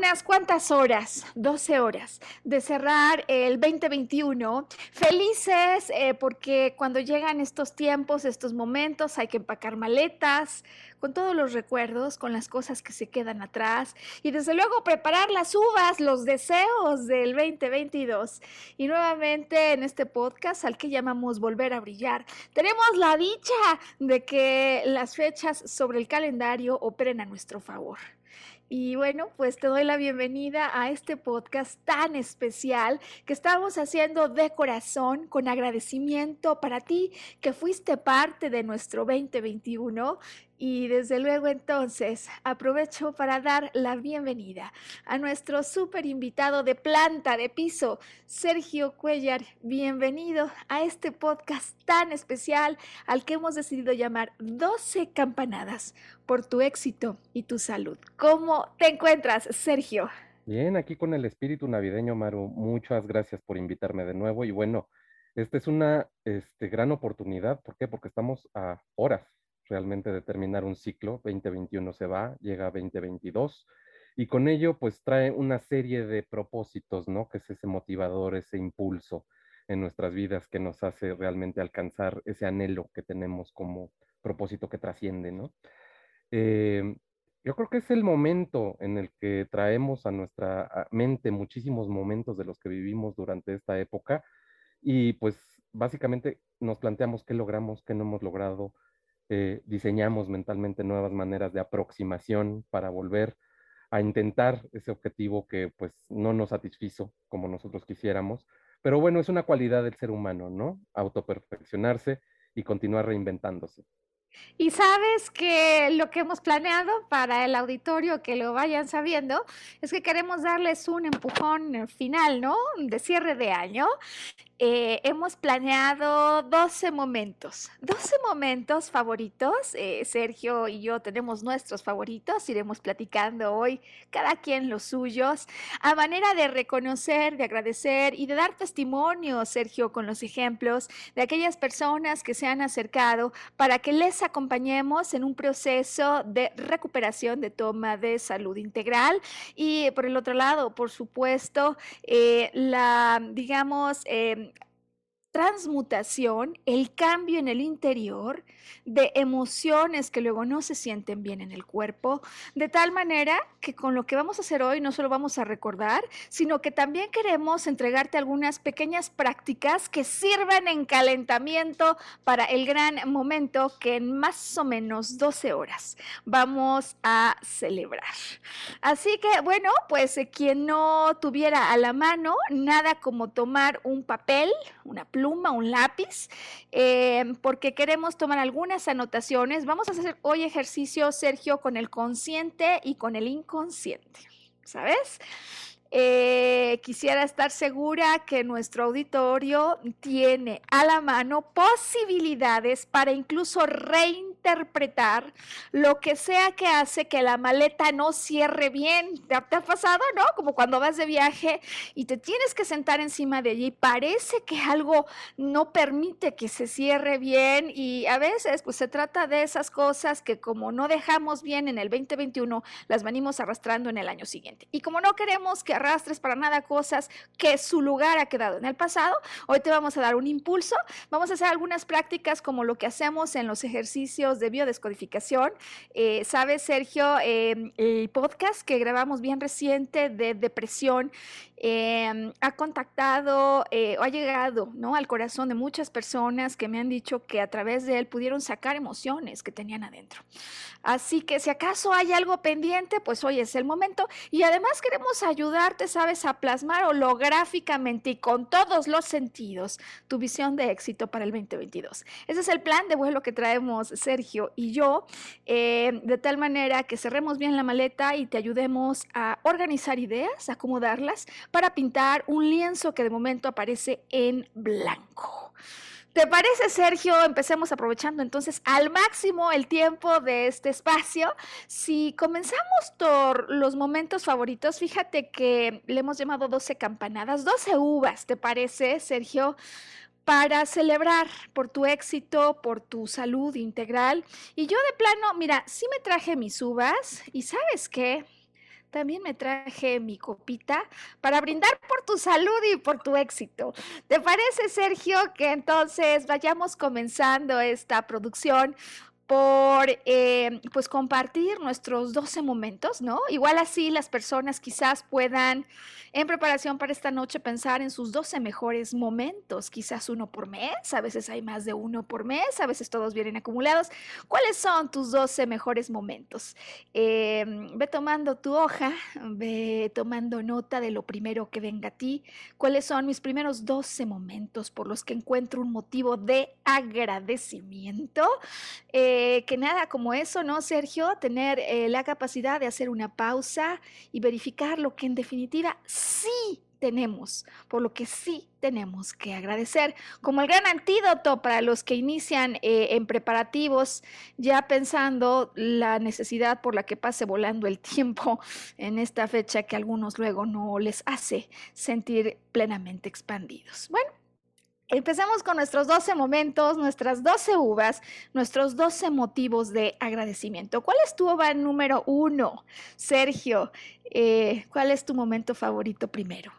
Unas cuantas horas, 12 horas, de cerrar el 2021. Felices eh, porque cuando llegan estos tiempos, estos momentos, hay que empacar maletas con todos los recuerdos, con las cosas que se quedan atrás y desde luego preparar las uvas, los deseos del 2022. Y nuevamente en este podcast al que llamamos Volver a Brillar, tenemos la dicha de que las fechas sobre el calendario operen a nuestro favor. Y bueno, pues te doy la bienvenida a este podcast tan especial que estamos haciendo de corazón, con agradecimiento para ti que fuiste parte de nuestro 2021 y desde luego entonces aprovecho para dar la bienvenida a nuestro súper invitado de planta de piso, Sergio Cuellar. Bienvenido a este podcast tan especial al que hemos decidido llamar 12 campanadas por tu éxito y tu salud. ¿Cómo te encuentras, Sergio? Bien, aquí con el espíritu navideño, Maru. Muchas gracias por invitarme de nuevo y bueno, esta es una este, gran oportunidad. ¿Por qué? Porque estamos a horas realmente determinar un ciclo, 2021 se va, llega 2022, y con ello pues trae una serie de propósitos, ¿no? Que es ese motivador, ese impulso en nuestras vidas que nos hace realmente alcanzar ese anhelo que tenemos como propósito que trasciende, ¿no? Eh, yo creo que es el momento en el que traemos a nuestra mente muchísimos momentos de los que vivimos durante esta época y pues básicamente nos planteamos qué logramos, qué no hemos logrado, eh, diseñamos mentalmente nuevas maneras de aproximación para volver a intentar ese objetivo que pues no nos satisfizo como nosotros quisiéramos. Pero bueno, es una cualidad del ser humano, ¿no? Autoperfeccionarse y continuar reinventándose. Y sabes que lo que hemos planeado para el auditorio, que lo vayan sabiendo, es que queremos darles un empujón final, ¿no? De cierre de año. Eh, hemos planeado 12 momentos, 12 momentos favoritos. Eh, Sergio y yo tenemos nuestros favoritos, iremos platicando hoy cada quien los suyos, a manera de reconocer, de agradecer y de dar testimonio, Sergio, con los ejemplos de aquellas personas que se han acercado para que les acompañemos en un proceso de recuperación, de toma de salud integral. Y por el otro lado, por supuesto, eh, la, digamos, transmutación, el cambio en el interior de emociones que luego no se sienten bien en el cuerpo, de tal manera que con lo que vamos a hacer hoy no solo vamos a recordar, sino que también queremos entregarte algunas pequeñas prácticas que sirvan en calentamiento para el gran momento que en más o menos 12 horas vamos a celebrar. Así que bueno, pues eh, quien no tuviera a la mano nada como tomar un papel, una pluma, un lápiz, eh, porque queremos tomar algunas anotaciones. Vamos a hacer hoy ejercicio, Sergio, con el consciente y con el inconsciente, ¿sabes? Eh, quisiera estar segura que nuestro auditorio tiene a la mano posibilidades para incluso reintegrar interpretar lo que sea que hace que la maleta no cierre bien. ¿Te ha, pasado, no? Como cuando vas de viaje y te tienes que sentar encima de allí, parece que algo no permite que se cierre bien y a veces pues se trata de esas cosas que como no dejamos bien en el 2021, las venimos arrastrando en el año siguiente. Y como no queremos que arrastres para nada cosas que su lugar ha quedado en el pasado, hoy te vamos a dar un impulso, vamos a hacer algunas prácticas como lo que hacemos en los ejercicios de biodescodificación. Eh, ¿Sabes, Sergio, em, el podcast que grabamos bien reciente de depresión em, ha contactado eh, o ha llegado ¿no? al corazón de muchas personas que me han dicho que a través de él pudieron sacar emociones que tenían adentro. Así que si acaso hay algo pendiente, pues hoy es el momento. Y además queremos ayudarte, sabes, a plasmar holográficamente y con todos los sentidos tu visión de éxito para el 2022. Ese es el plan de vuelo que traemos Sergio y yo, eh, de tal manera que cerremos bien la maleta y te ayudemos a organizar ideas, acomodarlas para pintar un lienzo que de momento aparece en blanco. ¿Te parece, Sergio? Empecemos aprovechando entonces al máximo el tiempo de este espacio. Si comenzamos por los momentos favoritos, fíjate que le hemos llamado 12 campanadas, 12 uvas, ¿te parece, Sergio? para celebrar por tu éxito, por tu salud integral. Y yo de plano, mira, sí me traje mis uvas y sabes qué, también me traje mi copita para brindar por tu salud y por tu éxito. ¿Te parece, Sergio, que entonces vayamos comenzando esta producción? Por eh, pues compartir nuestros 12 momentos, ¿no? Igual así las personas quizás puedan en preparación para esta noche pensar en sus 12 mejores momentos, quizás uno por mes, a veces hay más de uno por mes, a veces todos vienen acumulados. ¿Cuáles son tus 12 mejores momentos? Eh, ve tomando tu hoja, ve tomando nota de lo primero que venga a ti. ¿Cuáles son mis primeros 12 momentos por los que encuentro un motivo de agradecimiento? Eh, eh, que nada como eso, ¿no, Sergio? Tener eh, la capacidad de hacer una pausa y verificar lo que en definitiva sí tenemos, por lo que sí tenemos que agradecer, como el gran antídoto para los que inician eh, en preparativos, ya pensando la necesidad por la que pase volando el tiempo en esta fecha que a algunos luego no les hace sentir plenamente expandidos. Bueno, Empezamos con nuestros 12 momentos, nuestras 12 uvas, nuestros 12 motivos de agradecimiento. ¿Cuál es tu uva número uno? Sergio, eh, ¿cuál es tu momento favorito primero?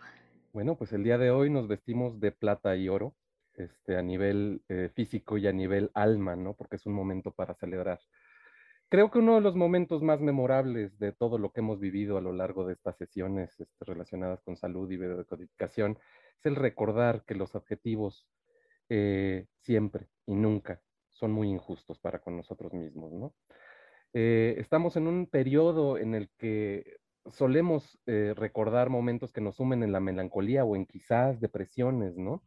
Bueno, pues el día de hoy nos vestimos de plata y oro, este, a nivel eh, físico y a nivel alma, ¿no? Porque es un momento para celebrar. Creo que uno de los momentos más memorables de todo lo que hemos vivido a lo largo de estas sesiones este, relacionadas con salud y biodecodificación es el recordar que los objetivos eh, siempre y nunca son muy injustos para con nosotros mismos, ¿no? Eh, estamos en un periodo en el que solemos eh, recordar momentos que nos sumen en la melancolía o en quizás depresiones, ¿no?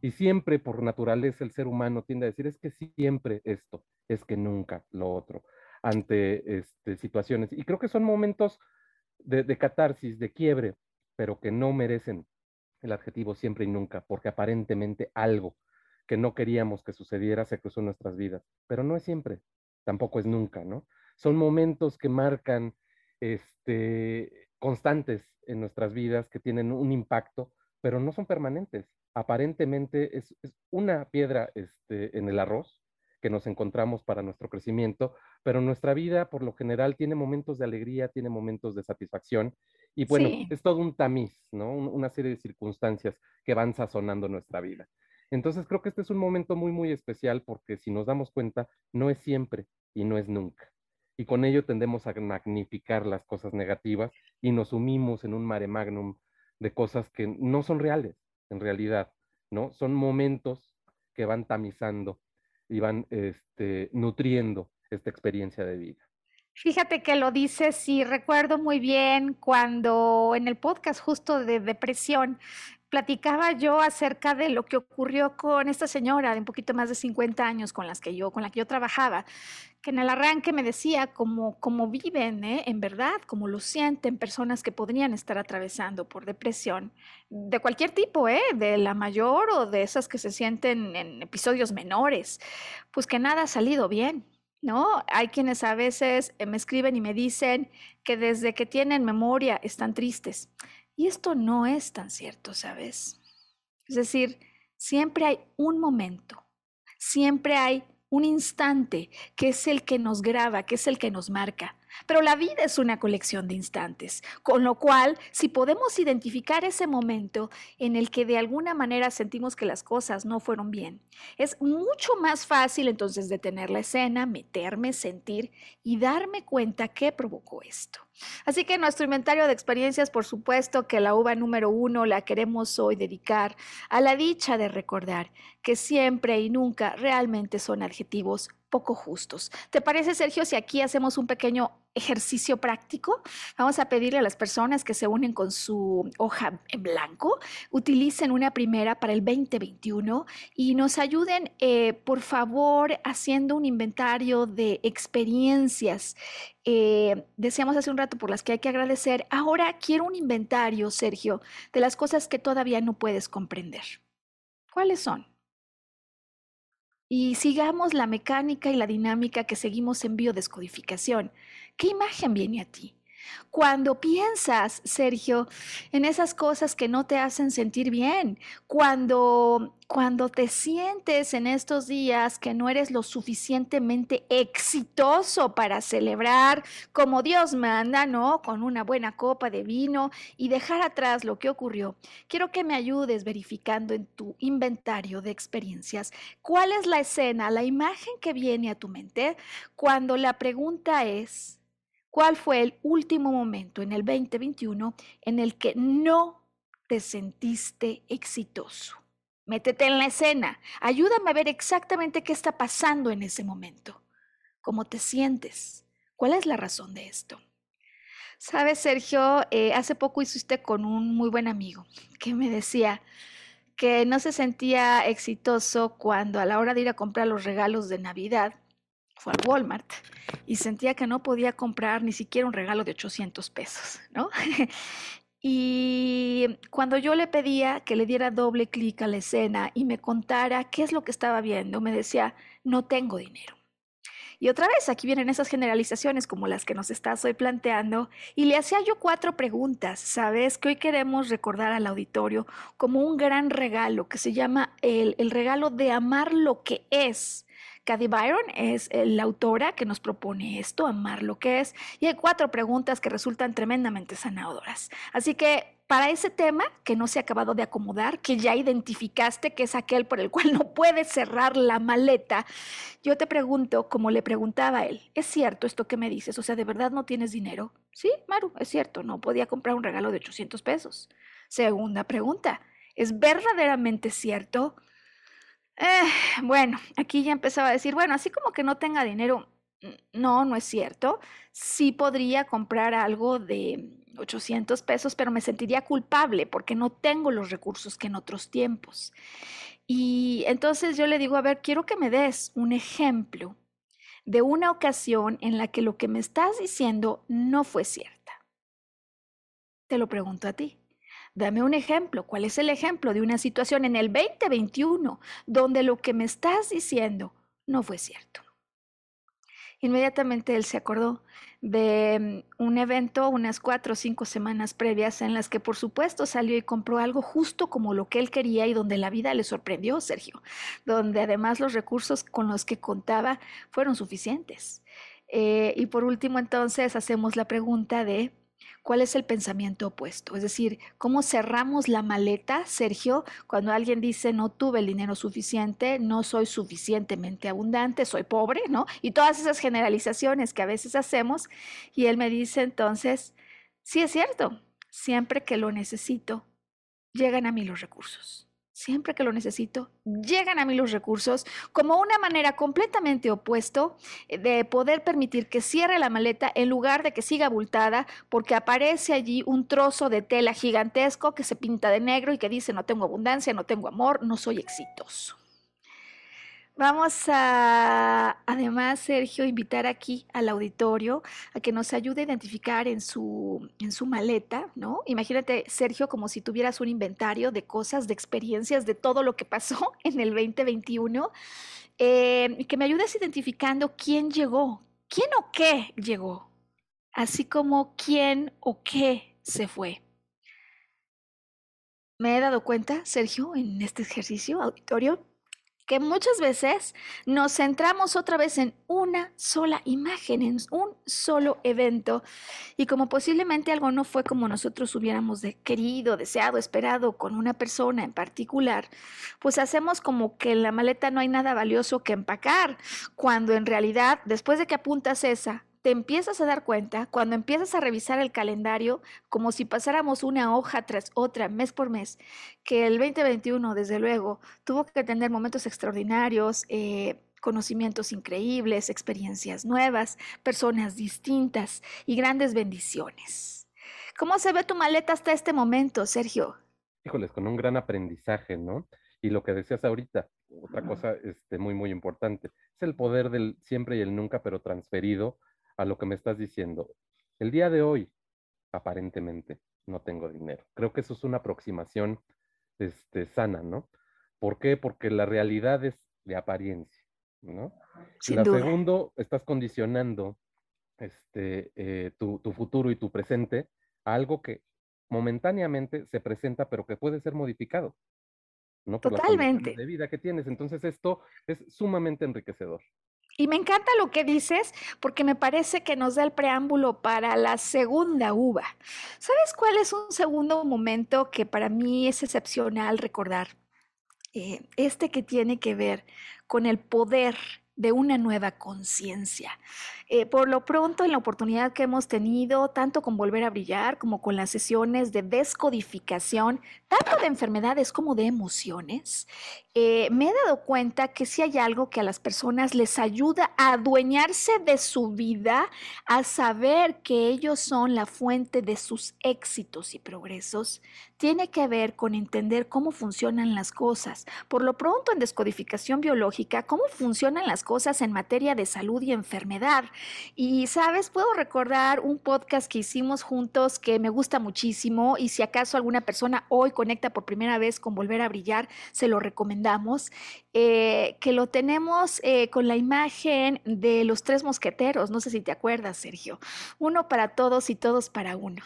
Y siempre por naturaleza el ser humano tiende a decir es que siempre esto, es que nunca lo otro, ante este, situaciones. Y creo que son momentos de catarsis, de quiebre, pero que no merecen el adjetivo siempre y nunca, porque aparentemente algo que no queríamos que sucediera se cruzó en nuestras vidas, pero no es siempre, tampoco es nunca, ¿no? Son momentos que marcan este, constantes en nuestras vidas, que tienen un impacto, pero no son permanentes. Aparentemente es, una piedra este, en el arroz que nos encontramos para nuestro crecimiento, pero nuestra vida por lo general tiene momentos de alegría, tiene momentos de satisfacción y bueno, es todo un tamiz, ¿no? una serie de circunstancias que van sazonando nuestra vida. Entonces creo que este es un momento muy, muy especial porque si nos damos cuenta, no es siempre y no es nunca. Y con ello tendemos a magnificar las cosas negativas y nos sumimos en un mare magnum de cosas que no son reales, en realidad, ¿no? Son momentos que van tamizando y van este, nutriendo esta experiencia de vida. Fíjate que lo dices y recuerdo muy bien cuando en el podcast justo de depresión platicaba yo acerca de lo que ocurrió con esta señora de un poquito más de 50 años con las que yo con la que yo trabajaba, que en el arranque me decía cómo, cómo viven, ¿eh? en verdad, cómo lo sienten personas que podrían estar atravesando por depresión de cualquier tipo, ¿eh? de la mayor o de esas que se sienten en episodios menores, pues que nada ha salido bien ¿no? Hay quienes a veces eh, me escriben y me dicen que desde que tienen memoria están tristes. Y esto no es tan cierto, ¿sabes? Es decir, siempre hay un momento, siempre hay un instante que es el que nos graba, que es el que nos marca. Pero la vida es una colección de instantes, con lo cual, si podemos identificar ese momento en el que de alguna manera sentimos que las cosas no fueron bien, es mucho más fácil entonces detener la escena, meterme, sentir y darme cuenta qué provocó esto. Así que nuestro inventario de experiencias, por supuesto que la uva número uno la queremos hoy dedicar a la dicha de recordar que siempre y nunca realmente son adjetivos poco justos. ¿Te parece, Sergio, si aquí hacemos un pequeño ejercicio práctico? Vamos a pedirle a las personas que se unen con su hoja en blanco, utilicen una primera para el 2021 y nos ayuden, eh, por favor, haciendo un inventario de experiencias. Eh, decíamos hace un rato por las que hay que agradecer. Ahora quiero un inventario, Sergio, de las cosas que todavía no puedes comprender. ¿Cuáles son? Y sigamos la mecánica y la dinámica que seguimos en biodescodificación. ¿Qué imagen viene a ti? Cuando piensas, Sergio, en esas cosas que no te hacen sentir bien, cuando, cuando te sientes en estos días que no eres lo suficientemente exitoso para celebrar como Dios manda, ¿no? Con una buena copa de vino y dejar atrás lo que ocurrió, quiero que me ayudes verificando en tu inventario de experiencias cuál es la escena, la imagen que viene a tu mente cuando la pregunta es, ¿Cuál fue el último momento en el 2021 en el que no te sentiste exitoso? Métete en la escena. Ayúdame a ver exactamente qué está pasando en ese momento. ¿Cómo te sientes? ¿Cuál es la razón de esto? Sabes, Sergio, eh, hace poco hiciste con un muy buen amigo que me decía que no se sentía exitoso cuando a la hora de ir a comprar los regalos de Navidad fue al Walmart y sentía que no podía comprar ni siquiera un regalo de 800 pesos, ¿no? y cuando yo le pedía que le diera doble clic a la escena y me contara qué es lo que estaba viendo, me decía, no tengo dinero. Y otra vez, aquí vienen esas generalizaciones como las que nos estás hoy planteando, y le hacía yo cuatro preguntas, ¿sabes? Que hoy queremos recordar al auditorio como un gran regalo que se llama el, el regalo de amar lo que es Caddy Byron es la autora que nos propone esto, amar lo que es, y hay cuatro preguntas que resultan tremendamente sanadoras. Así que para ese tema que no se ha acabado de acomodar, que ya identificaste que es aquel por el cual no puedes cerrar la maleta, yo te pregunto, como le preguntaba a él, ¿es cierto esto que me dices? O sea, ¿de verdad no tienes dinero? Sí, Maru, es cierto, no podía comprar un regalo de 800 pesos. Segunda pregunta, ¿es verdaderamente cierto eh, bueno, aquí ya empezaba a decir, bueno, así como que no tenga dinero, no, no es cierto. Sí podría comprar algo de 800 pesos, pero me sentiría culpable porque no tengo los recursos que en otros tiempos. Y entonces yo le digo, a ver, quiero que me des un ejemplo de una ocasión en la que lo que me estás diciendo no fue cierta. Te lo pregunto a ti. Dame un ejemplo. ¿Cuál es el ejemplo de una situación en el 2021 donde lo que me estás diciendo no fue cierto? Inmediatamente él se acordó de mm, un evento unas cuatro o cinco semanas previas en las que por supuesto salió y compró algo justo como lo que él quería y donde la vida le sorprendió, Sergio, donde además los recursos con los que contaba fueron suficientes. Eh, y por último entonces hacemos la pregunta de ¿Cuál es el pensamiento opuesto? Es decir, ¿cómo cerramos la maleta, Sergio, cuando alguien dice no tuve el dinero suficiente, no soy suficientemente abundante, soy pobre, ¿no? Y todas esas generalizaciones que a veces hacemos. Y él me dice entonces, sí es cierto, siempre que lo necesito, llegan a mí los recursos siempre que lo necesito, llegan a mí los recursos como una manera completamente opuesto eh, de poder permitir que cierre la maleta en lugar de que siga abultada porque aparece allí un trozo de tela gigantesco que se pinta de negro y que dice no tengo abundancia, no tengo amor, no soy exitoso. Vamos a, además, Sergio, invitar aquí al auditorio a que nos ayude a identificar en su, en su maleta, ¿no? Imagínate, Sergio, como si tuvieras un inventario de cosas, de experiencias, de todo lo que pasó en el 2021, eh, que me ayudes identificando quién llegó, quién o qué llegó, así como quién o qué se fue. Me he dado cuenta, Sergio, en este ejercicio auditorio, que muchas veces nos centramos otra vez en una sola imagen, en un solo evento, y como posiblemente algo no fue como nosotros hubiéramos querido, deseado, esperado con una persona en particular, pues hacemos como que en la maleta no hay nada valioso que empacar, cuando en realidad, después de que apuntas esa, te empiezas a dar cuenta cuando empiezas a revisar el calendario, como si pasáramos una hoja tras otra, mes por mes, que el 2021, desde luego, tuvo que tener momentos extraordinarios, eh, conocimientos increíbles, experiencias nuevas, personas distintas y grandes bendiciones. ¿Cómo se ve tu maleta hasta este momento, Sergio? Híjoles, con un gran aprendizaje, ¿no? Y lo que decías ahorita, otra cosa este, muy, muy importante, es el poder del siempre y el nunca, pero transferido a lo que me estás diciendo. El día de hoy, aparentemente, no tengo dinero. Creo que eso es una aproximación este, sana, ¿no? ¿Por qué? Porque la realidad es de apariencia, ¿no? Sin la duda. segundo, estás condicionando este, eh, tu, tu futuro y tu presente a algo que momentáneamente se presenta, pero que puede ser modificado, ¿no? Por Totalmente. de vida que tienes. Entonces, esto es sumamente enriquecedor. Y me encanta lo que dices porque me parece que nos da el preámbulo para la segunda uva. ¿Sabes cuál es un segundo momento que para mí es excepcional recordar? Eh, este que tiene que ver con el poder de una nueva conciencia. Eh, por lo pronto, en la oportunidad que hemos tenido, tanto con Volver a Brillar como con las sesiones de descodificación, tanto de enfermedades como de emociones, eh, me he dado cuenta que si hay algo que a las personas les ayuda a adueñarse de su vida, a saber que ellos son la fuente de sus éxitos y progresos, tiene que ver con entender cómo funcionan las cosas. Por lo pronto, en descodificación biológica, cómo funcionan las cosas en materia de salud y enfermedad. Y, sabes, puedo recordar un podcast que hicimos juntos que me gusta muchísimo y si acaso alguna persona hoy conecta por primera vez con Volver a Brillar, se lo recomendamos, eh, que lo tenemos eh, con la imagen de los tres mosqueteros, no sé si te acuerdas, Sergio, uno para todos y todos para uno.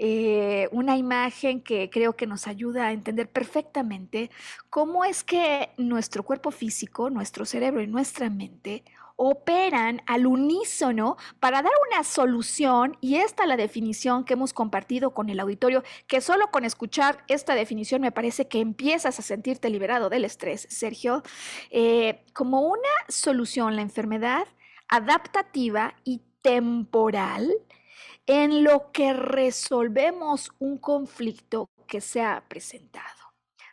Eh, una imagen que creo que nos ayuda a entender perfectamente cómo es que nuestro cuerpo físico, nuestro cerebro y nuestra mente operan al unísono para dar una solución y esta la definición que hemos compartido con el auditorio, que solo con escuchar esta definición me parece que empiezas a sentirte liberado del estrés, Sergio, eh, como una solución la enfermedad adaptativa y temporal en lo que resolvemos un conflicto que se ha presentado.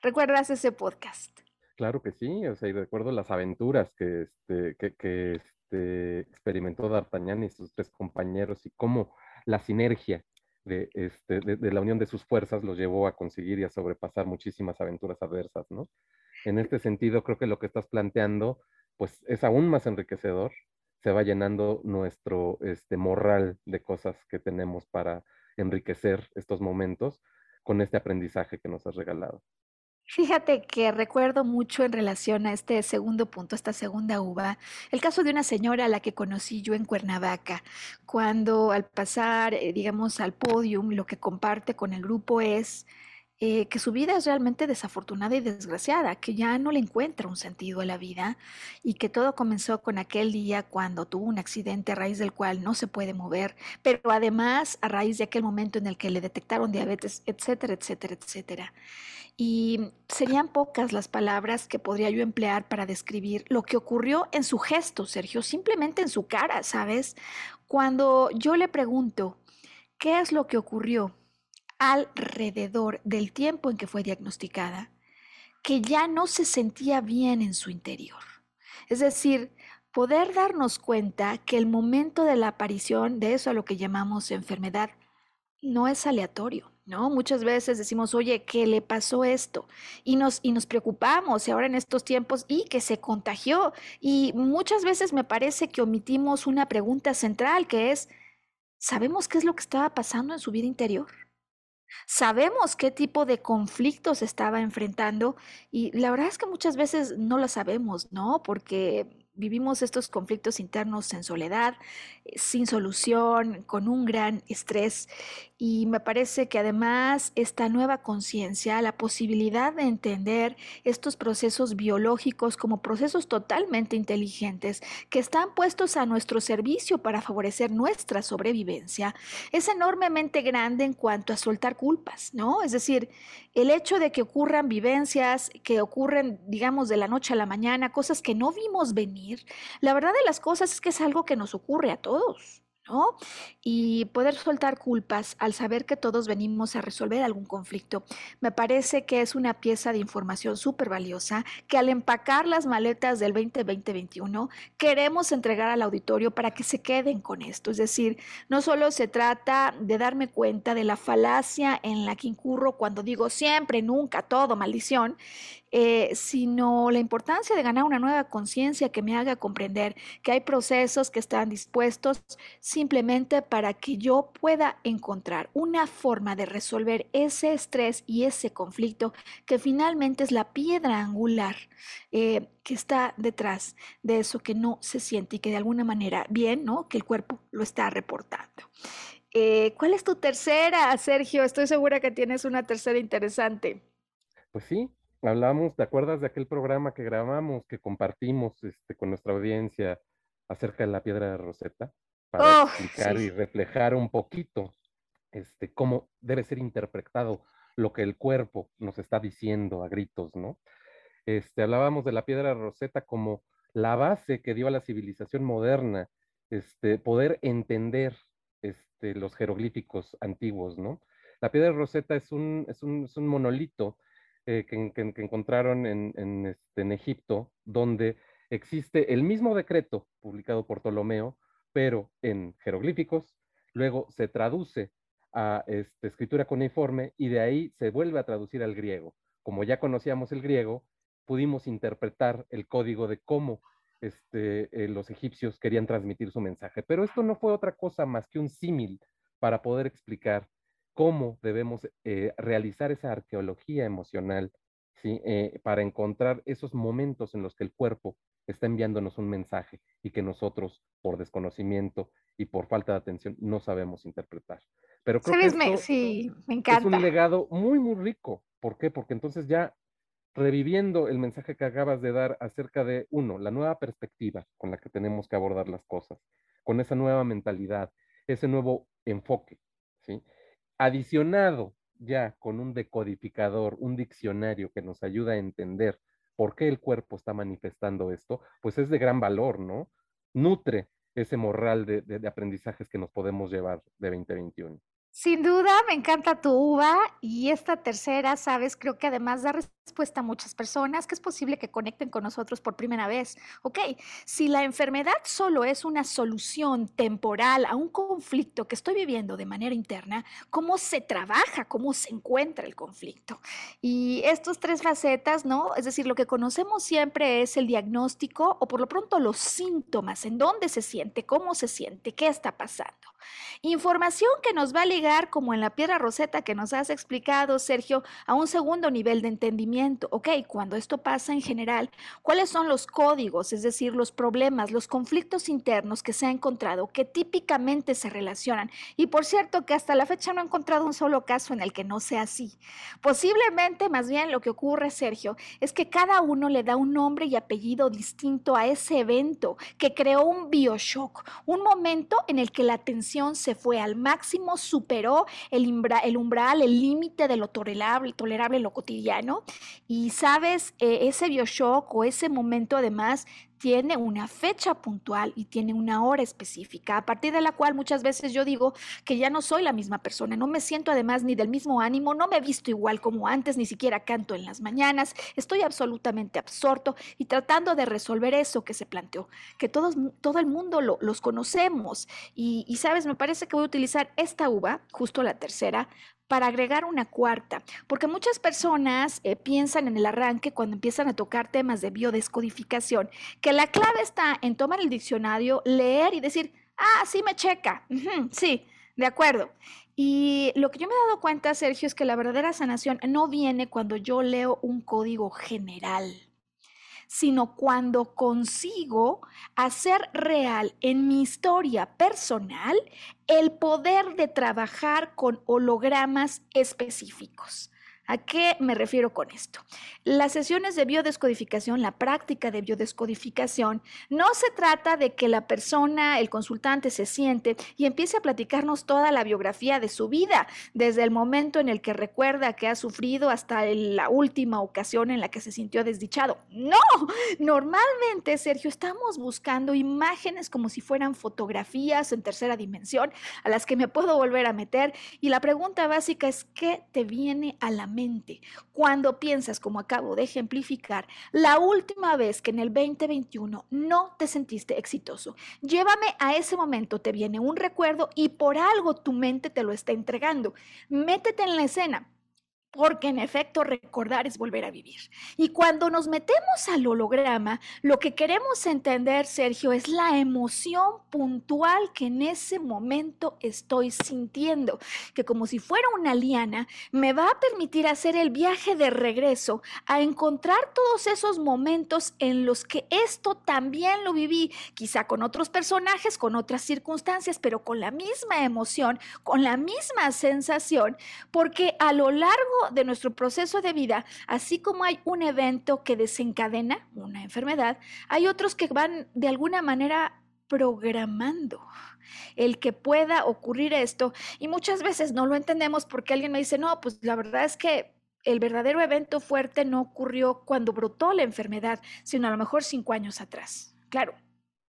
¿Recuerdas ese podcast? Claro que sí, o sea, y recuerdo las aventuras que, este, este, experimentó D'Artagnan y sus tres compañeros y cómo la sinergia de, este, de, la unión de sus fuerzas los llevó a conseguir y a sobrepasar muchísimas aventuras adversas, ¿no? En este sentido, creo que lo que estás planteando, pues es aún más enriquecedor, se va llenando nuestro este, morral de cosas que tenemos para enriquecer estos momentos con este aprendizaje que nos has regalado. Fíjate que recuerdo mucho en relación a este segundo punto, esta segunda uva, el caso de una señora a la que conocí yo en Cuernavaca, cuando al pasar, eh, digamos, al podium, lo que comparte con el grupo es eh, que su vida es realmente desafortunada y desgraciada, que ya no le encuentra un sentido a la vida y que todo comenzó con aquel día cuando tuvo un accidente a raíz del cual no se puede mover, pero además a raíz de aquel momento en el que le detectaron diabetes, etcétera, etcétera, etcétera. Y serían pocas las palabras que podría yo emplear para describir lo que ocurrió en su gesto, Sergio, simplemente en su cara, ¿sabes? Cuando yo le pregunto, ¿qué es lo que ocurrió? Alrededor del tiempo en que fue diagnosticada, que ya no se sentía bien en su interior. Es decir, poder darnos cuenta que el momento de la aparición de eso a lo que llamamos enfermedad no es aleatorio, ¿no? Muchas veces decimos, oye, ¿qué le pasó esto? Y nos, y nos preocupamos, y ahora en estos tiempos, y que se contagió. Y muchas veces me parece que omitimos una pregunta central, que es, ¿sabemos qué es lo que estaba pasando en su vida interior? ¿Sabemos qué tipo de conflictos estaba enfrentando? Y la verdad es que muchas veces no lo sabemos, ¿no? Porque vivimos estos conflictos internos en soledad, eh, sin solución, con un gran estrés. Y me parece que además esta nueva conciencia, la posibilidad de entender estos procesos biológicos como procesos totalmente inteligentes que están puestos a nuestro servicio para favorecer nuestra sobrevivencia, es enormemente grande en cuanto a soltar culpas, ¿no? Es decir, el hecho de que ocurran vivencias, que ocurren, digamos, de la noche a la mañana, cosas que no vimos venir, la verdad de las cosas es que es algo que nos ocurre a todos. ¿No? Y poder soltar culpas al saber que todos venimos a resolver algún conflicto, me parece que es una pieza de información súper valiosa que al empacar las maletas del 2020-2021 queremos entregar al auditorio para que se queden con esto. Es decir, no solo se trata de darme cuenta de la falacia en la que incurro cuando digo siempre, nunca, todo, maldición, eh, sino la importancia de ganar una nueva conciencia que me haga comprender que hay procesos que están dispuestos simplemente para que yo pueda encontrar una forma de resolver ese estrés y ese conflicto que finalmente es la piedra angular eh, que está detrás de eso que no se siente y que de alguna manera bien, ¿no? Que el cuerpo lo está reportando. Eh, ¿Cuál es tu tercera, Sergio? Estoy segura que tienes una tercera interesante. Pues sí, hablamos, ¿te acuerdas de aquel programa que grabamos, que compartimos este, con nuestra audiencia acerca de la piedra de Rosetta? Para oh, explicar y reflejar un poquito este, cómo debe ser interpretado lo que el cuerpo nos está diciendo a gritos, ¿no? Este, hablábamos de la piedra de Rosetta como la base que dio a la civilización moderna, este, poder entender este, los jeroglíficos antiguos, ¿no? La piedra de Rosetta es un, es un, es un monolito eh, que, encontraron en, este, en, Egipto, donde existe el mismo decreto publicado por Ptolomeo, pero en jeroglíficos, luego se traduce a este, escritura cuneiforme y de ahí se vuelve a traducir al griego. Como ya conocíamos el griego, pudimos interpretar el código de cómo este, eh, los egipcios querían transmitir su mensaje. Pero esto no fue otra cosa más que un símil para poder explicar cómo debemos eh, realizar esa arqueología emocional, ¿sí? Eh, para encontrar esos momentos en los que el cuerpo está enviándonos un mensaje y que nosotros, por desconocimiento y por falta de atención, no sabemos interpretar. Pero creo que esto sí, me encanta. es un legado muy, muy rico. ¿Por qué? Porque entonces ya reviviendo el mensaje que acabas de dar acerca de, uno, la nueva perspectiva con la que tenemos que abordar las cosas, con esa nueva mentalidad, ese nuevo enfoque, ¿sí? Adicionado ya con un decodificador, un diccionario que nos ayuda a entender por qué el cuerpo está manifestando esto, pues es de gran valor, ¿no? Nutre ese morral de, de aprendizajes que nos podemos llevar de 2021. Sin duda, me encanta tu uva y esta tercera, sabes, creo que además da respuesta a muchas personas que es posible que conecten con nosotros por primera vez. Ok, si la enfermedad solo es una solución temporal a un conflicto que estoy viviendo de manera interna, ¿cómo se trabaja? ¿Cómo se encuentra el conflicto? Y estas tres facetas, ¿no? Es decir, lo que conocemos siempre es el diagnóstico o por lo pronto los síntomas, en dónde se siente, cómo se siente, qué está pasando. Información que nos va a ligar, como en la piedra roseta que nos has explicado, Sergio, a un segundo nivel de entendimiento. Ok, cuando esto pasa en general, ¿cuáles son los códigos, es decir, los problemas, los conflictos internos que se ha encontrado, que típicamente se relacionan? Y por cierto, que hasta la fecha no he encontrado un solo caso en el que no sea así. Posiblemente, más bien, lo que ocurre, Sergio, es que cada uno le da un nombre y apellido distinto a ese evento que creó un bioshock, un momento en el que la se fue al máximo, superó el, el umbral, el límite de lo tolerable, tolerable, lo cotidiano. Y sabes, eh, ese bioshock o ese momento además tiene una fecha puntual y tiene una hora específica, a partir de la cual muchas veces yo digo que ya no soy la misma persona, no me siento además ni del mismo ánimo, no me he visto igual como antes, ni siquiera canto en las mañanas, estoy absolutamente absorto y tratando de resolver eso que se planteó, que todos, todo el mundo lo, los conocemos. Y, y sabes, me parece que voy a utilizar esta uva, justo la tercera, para agregar una cuarta, porque muchas personas eh, piensan en el arranque cuando empiezan a tocar temas de biodescodificación, que la clave está en tomar el diccionario, leer y decir, ah, sí me checa, sí, de acuerdo. Y lo que yo me he dado cuenta, Sergio, es que la verdadera sanación no viene cuando yo leo un código general sino cuando consigo hacer real en mi historia personal el poder de trabajar con hologramas específicos. ¿A qué me refiero con esto? Las sesiones de biodescodificación, la práctica de biodescodificación, no se trata de que la persona, el consultante, se siente y empiece a platicarnos toda la biografía de su vida, desde el momento en el que recuerda que ha sufrido hasta la última ocasión en la que se sintió desdichado. No, normalmente, Sergio, estamos buscando imágenes como si fueran fotografías en tercera dimensión a las que me puedo volver a meter y la pregunta básica es, ¿qué te viene a la mente cuando piensas, como acabo de ejemplificar, la última vez que en el 2021 no te sentiste exitoso. Llévame a ese momento, te viene un recuerdo y por algo tu mente te lo está entregando. Métete en la escena porque en efecto recordar es volver a vivir. Y cuando nos metemos al holograma, lo que queremos entender, Sergio, es la emoción puntual que en ese momento estoy sintiendo, que como si fuera una liana, me va a permitir hacer el viaje de regreso a encontrar todos esos momentos en los que esto también lo viví, quizá con otros personajes, con otras circunstancias, pero con la misma emoción, con la misma sensación, porque a lo largo de nuestro proceso de vida, así como hay un evento que desencadena una enfermedad, hay otros que van de alguna manera programando el que pueda ocurrir esto y muchas veces no lo entendemos porque alguien me dice, no, pues la verdad es que el verdadero evento fuerte no ocurrió cuando brotó la enfermedad, sino a lo mejor cinco años atrás. Claro,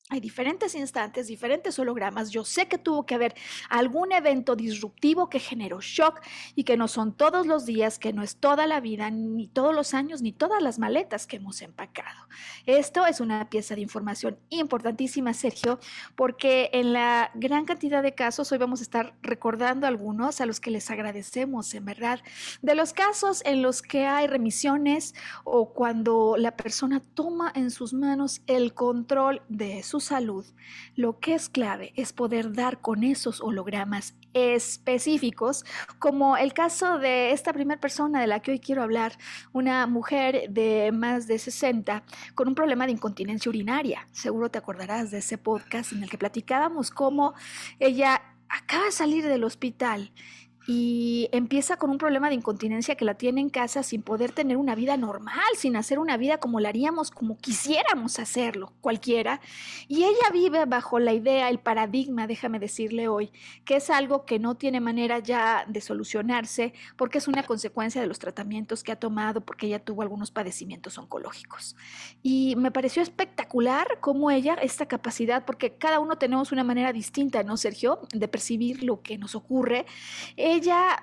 hay diferentes instantes, diferentes hologramas. Yo sé que tuvo que haber algún evento disruptivo que generó shock y que no son todos los días, que no es toda la vida, ni todos los años, ni todas las maletas que hemos empacado. Esto es una pieza de información importantísima, Sergio, porque en la gran cantidad de casos, hoy vamos a estar recordando algunos a los que les agradecemos, en verdad, de los casos en los que hay remisiones o cuando la persona toma en sus manos el control de su salud, lo que es clave es poder dar con esos hologramas específicos, como el caso de esta primera persona de la que hoy quiero hablar, una mujer de más de 60 con un problema de incontinencia urinaria. Seguro te acordarás de ese podcast en el que platicábamos cómo ella acaba de salir del hospital y empieza con un problema de incontinencia que la tiene en casa sin poder tener una vida normal, sin hacer una vida como la haríamos, como quisiéramos hacerlo, cualquiera. Y ella vive bajo la idea, el paradigma, déjame decirle hoy, que es algo que no tiene manera ya de solucionarse porque es una consecuencia de los tratamientos que ha tomado, porque ella tuvo algunos padecimientos oncológicos. Y me pareció espectacular cómo ella, esta capacidad, porque cada uno tenemos una manera distinta, ¿no, Sergio?, de percibir lo que nos ocurre ella,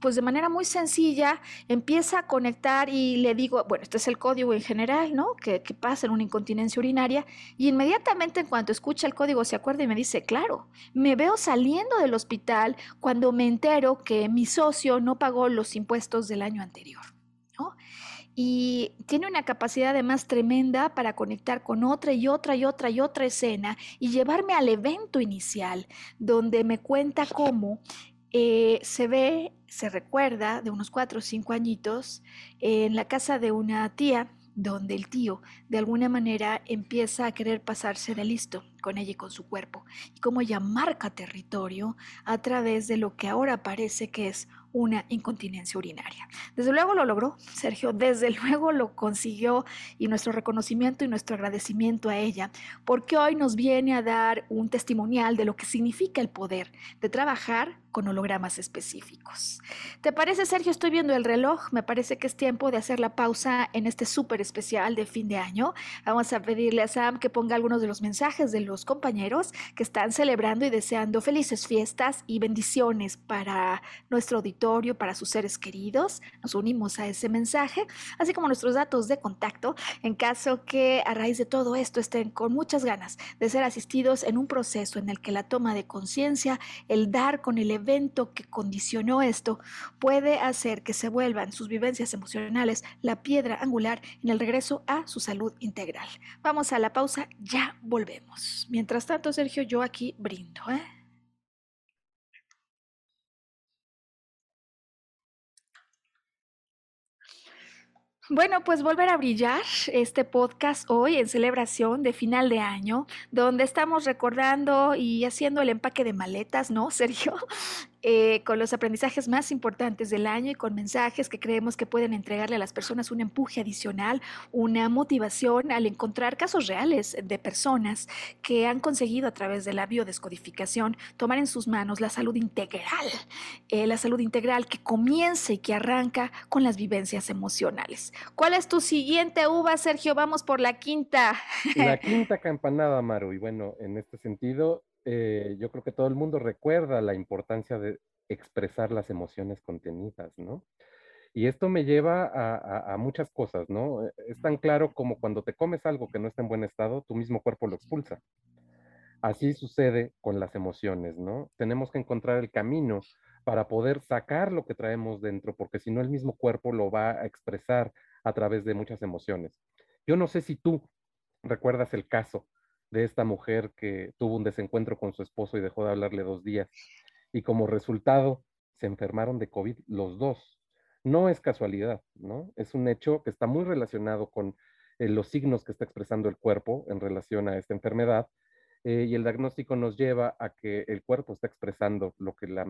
pues de manera muy sencilla, empieza a conectar y le digo, bueno, este es el código en general, ¿no? Que, pasa en una incontinencia urinaria. Y inmediatamente en cuanto escucha el código se acuerda y me dice, claro, me veo saliendo del hospital cuando me entero que mi socio no pagó los impuestos del año anterior. ¿no? y tiene una capacidad además tremenda para conectar con otra y otra y otra y otra escena y llevarme al evento inicial donde me cuenta cómo eh, se ve, se recuerda de unos cuatro o cinco añitos en la casa de una tía donde el tío de alguna manera empieza a querer pasarse de listo con ella y con su cuerpo, y cómo ella marca territorio a través de lo que ahora parece que es una incontinencia urinaria. Desde luego lo logró, Sergio, desde luego lo consiguió y nuestro reconocimiento y nuestro agradecimiento a ella, porque hoy nos viene a dar un testimonial de lo que significa el poder de trabajar con hologramas específicos. ¿Te parece, Sergio? Estoy viendo el reloj, me parece que es tiempo de hacer la pausa en este súper especial de fin de año. Vamos a pedirle a Sam que ponga algunos de los mensajes de los compañeros que están celebrando y deseando felices fiestas y bendiciones para nuestro auditorio, para sus seres queridos. Nos unimos a ese mensaje, así como nuestros datos de contacto en caso que a raíz de todo esto estén con muchas ganas de ser asistidos en un proceso en el que la toma de conciencia, el dar con el que condicionó esto, puede hacer que se vuelvan sus vivencias emocionales la piedra angular en el regreso a su salud integral. Vamos a la pausa, ya volvemos. Mientras tanto, Sergio, yo aquí brindo. ¿eh? Bueno, pues volver a brillar este podcast hoy en celebración de final de año, donde estamos recordando y haciendo el empaque de maletas, ¿no, Sergio? Eh, con los aprendizajes más importantes del año y con mensajes que creemos que pueden entregarle a las personas un empuje adicional, una motivación al encontrar casos reales de personas que han conseguido a través de la biodescodificación tomar en sus manos la salud integral, eh, la salud integral que comienza y que arranca con las vivencias emocionales. ¿Cuál es tu siguiente uva, Sergio? Vamos por la quinta. La quinta campanada, Maru. Y bueno, en este sentido, eh, yo creo que todo el mundo recuerda la importancia de expresar las emociones contenidas, ¿no? Y esto me lleva a, muchas cosas, ¿no? Eh, es tan claro como cuando te comes algo que no está en buen estado, tu mismo cuerpo lo expulsa. Así sucede con las emociones, ¿no? Tenemos que encontrar el camino para poder sacar lo que traemos dentro, porque si no el mismo cuerpo lo va a expresar a través de muchas emociones. Yo no sé si tú recuerdas el caso de esta mujer que tuvo un desencuentro con su esposo y dejó de hablarle dos días. Y como resultado, se enfermaron de COVID los dos. No es casualidad, ¿no? Es un hecho que está muy relacionado con eh, los signos que está expresando el cuerpo en relación a esta enfermedad. Eh, y el diagnóstico nos lleva a que el cuerpo está expresando lo que la,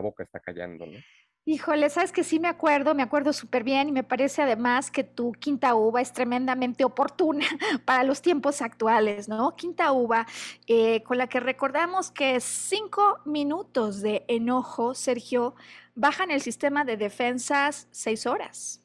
boca está callando, ¿no? Híjole, sabes que sí me acuerdo, me acuerdo súper bien y me parece además que tu quinta uva es tremendamente oportuna para los tiempos actuales, ¿no? Quinta uva, eh, con la que recordamos que cinco minutos de enojo, Sergio, bajan el sistema de defensas seis horas.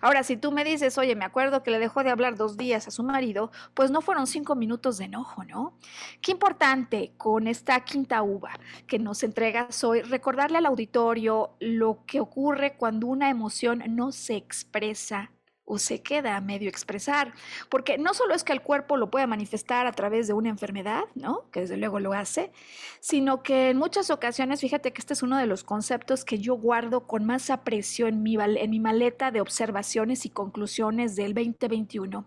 Ahora, si tú me dices, oye, me acuerdo que le dejó de hablar dos días a su marido, pues no fueron cinco minutos de enojo, ¿no? Qué importante con esta quinta uva que nos entregas hoy, recordarle al auditorio lo que ocurre cuando una emoción no se expresa o se queda medio expresar, porque no solo es que el cuerpo lo pueda manifestar a través de una enfermedad, ¿no? Que desde luego lo hace, sino que en muchas ocasiones, fíjate que este es uno de los conceptos que yo guardo con más aprecio en mi, en mi maleta de observaciones y conclusiones del 2021.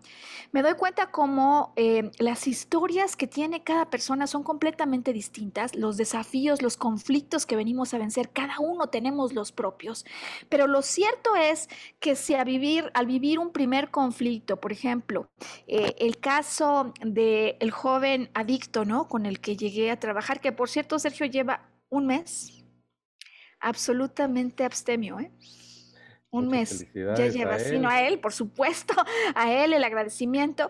Me doy cuenta cómo eh, las historias que tiene cada persona son completamente distintas, los desafíos, los conflictos que venimos a vencer, cada uno tenemos los propios, pero lo cierto es que si a vivir, al vivir un primer conflicto, por ejemplo, eh, el caso del joven adicto, ¿no? Con el que llegué a trabajar, que por cierto, Sergio lleva un mes absolutamente abstemio, ¿eh? Un mes ya lleva, sino a él, por supuesto, a él el agradecimiento.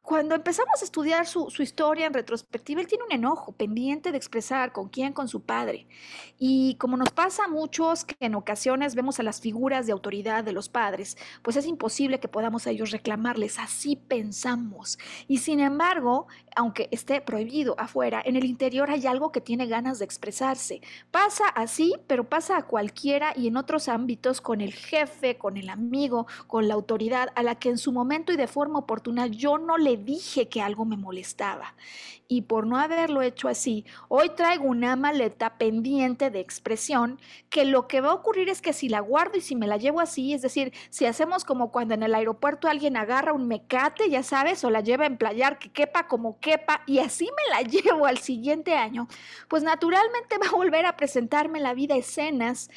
Cuando empezamos a estudiar su, su, historia en retrospectiva, él tiene un enojo pendiente de expresar con quién, con su padre. Y como nos pasa a muchos que en ocasiones vemos a las figuras de autoridad de los padres, pues es imposible que podamos a ellos reclamarles, así pensamos. Y sin embargo, aunque esté prohibido afuera, en el interior hay algo que tiene ganas de expresarse. Pasa así, pero pasa a cualquiera y en otros ámbitos con el jefe con el amigo, con la autoridad a la que en su momento y de forma oportuna yo no le dije que algo me molestaba. Y por no haberlo hecho así, hoy traigo una maleta pendiente de expresión que lo que va a ocurrir es que si la guardo y si me la llevo así, es decir, si hacemos como cuando en el aeropuerto alguien agarra un mecate, ya sabes, o la lleva a emplayar que quepa como quepa y así me la llevo al siguiente año, pues naturalmente va a volver a presentarme en la vida escenas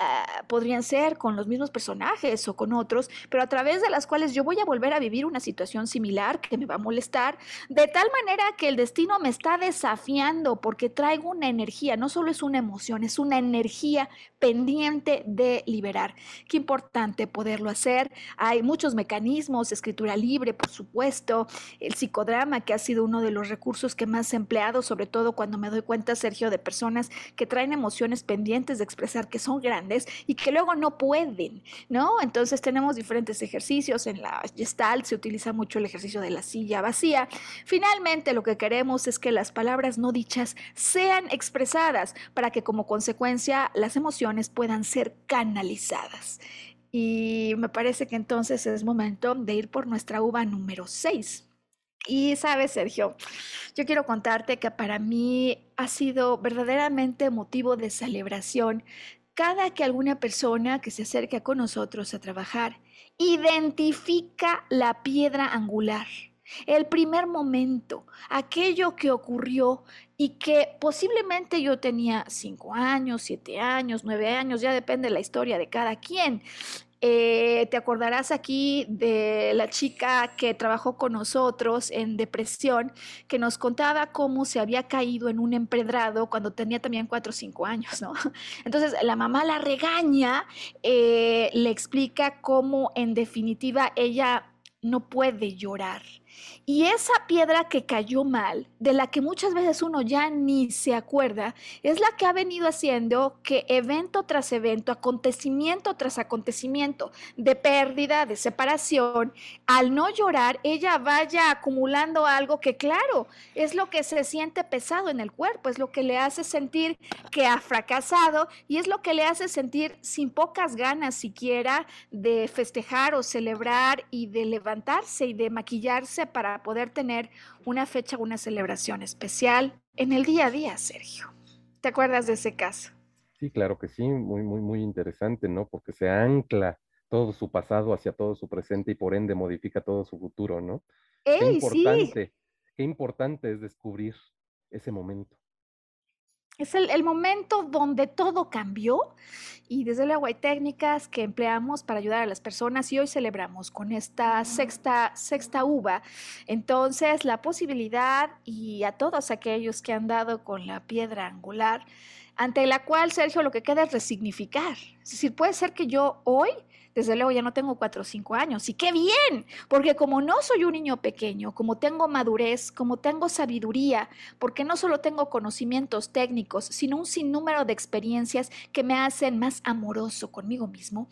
Ah, podrían ser con los mismos personajes o con otros, pero a través de las cuales yo voy a volver a vivir una situación similar que me va a molestar, de tal manera que el destino me está desafiando porque traigo una energía, no solo es una emoción, es una energía pendiente de liberar. Qué importante poderlo hacer. Hay muchos mecanismos, escritura libre, por supuesto, el psicodrama, que ha sido uno de los recursos que más he empleado, sobre todo cuando me doy cuenta, Sergio, de personas que traen emociones pendientes de expresar que son grandes y que luego no pueden, ¿no? Entonces tenemos diferentes ejercicios. En la Gestalt se utiliza mucho el ejercicio de la silla vacía. Finalmente, lo que queremos es que las palabras no dichas sean expresadas para que como consecuencia las emociones puedan ser canalizadas. Y me parece que entonces es momento de ir por nuestra uva número 6. Y sabes, Sergio, yo quiero contarte que para mí ha sido verdaderamente motivo de celebración cada que alguna persona que se acerca con nosotros a trabajar identifica la piedra angular, el primer momento, aquello que ocurrió y que posiblemente yo tenía cinco años, siete años, nueve años, ya depende de la historia de cada quien. Eh, te acordarás aquí de la chica que trabajó con nosotros en depresión, que nos contaba cómo se había caído en un empedrado cuando tenía también cuatro o cinco años, ¿no? Entonces la mamá la regaña, eh, le explica cómo en definitiva ella no puede llorar y esa piedra que cayó mal, de la que muchas veces uno ya ni se acuerda, es la que ha venido haciendo que evento tras evento, acontecimiento tras acontecimiento de pérdida, de separación, al no llorar, ella vaya acumulando algo que claro, es lo que se siente pesado en el cuerpo, es lo que le hace sentir que ha fracasado y es lo que le hace sentir sin pocas ganas siquiera de festejar o celebrar y de levantarse y de maquillarse para poder tener una fecha, una celebración especial en el día a día, Sergio. ¿Te acuerdas de ese caso? Sí, claro que sí, muy, muy, muy interesante, ¿no? Porque se ancla todo su pasado hacia todo su presente y por ende modifica todo su futuro, ¿no? qué importante, qué importante es descubrir ese momento. Es el, momento donde todo cambió y desde luego hay técnicas que empleamos para ayudar a las personas y hoy celebramos con esta sexta, sexta uva. Entonces, la posibilidad y a todos aquellos que han dado con la piedra angular, ante la cual, Sergio, lo que queda es resignificar. Es decir, puede ser que yo hoy desde luego ya no tengo cuatro o cinco años. Y qué bien, porque como no soy un niño pequeño, como tengo madurez, como tengo sabiduría, porque no solo tengo conocimientos técnicos, sino un sinnúmero de experiencias que me hacen más amoroso conmigo mismo,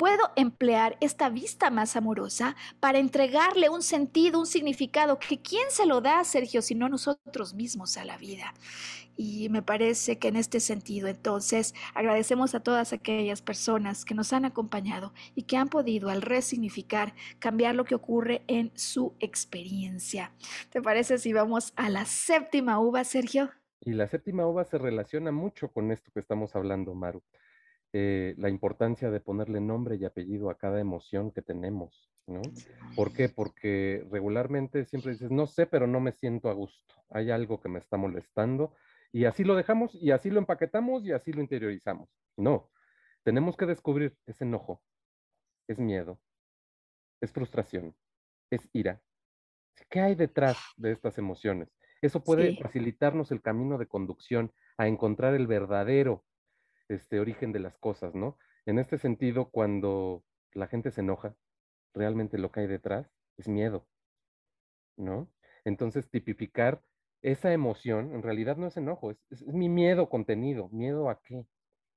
puedo emplear esta vista más amorosa para entregarle un sentido, un significado, que quién se lo da, Sergio, sino nosotros mismos a la vida. Y me parece que en este sentido, entonces, agradecemos a todas aquellas personas que nos han acompañado y que han podido, al resignificar, cambiar lo que ocurre en su experiencia. ¿Te parece si vamos a la séptima uva, Sergio? Y la séptima uva se relaciona mucho con esto que estamos hablando, Maru. Eh, la importancia de ponerle nombre y apellido a cada emoción que tenemos, ¿no? ¿Por qué? Porque regularmente siempre dices, no sé, pero no me siento a gusto. Hay algo que me está molestando y así lo dejamos y así lo empaquetamos y así lo interiorizamos. No, tenemos que descubrir ese enojo, es miedo, es frustración, es ira. ¿Qué hay detrás de estas emociones? Eso puede facilitarnos el camino de conducción a encontrar el verdadero este origen de las cosas, ¿no? En este sentido, cuando la gente se enoja, realmente lo que hay detrás es miedo, ¿no? Entonces, tipificar esa emoción, en realidad no es enojo, es, mi miedo contenido. ¿Miedo a qué?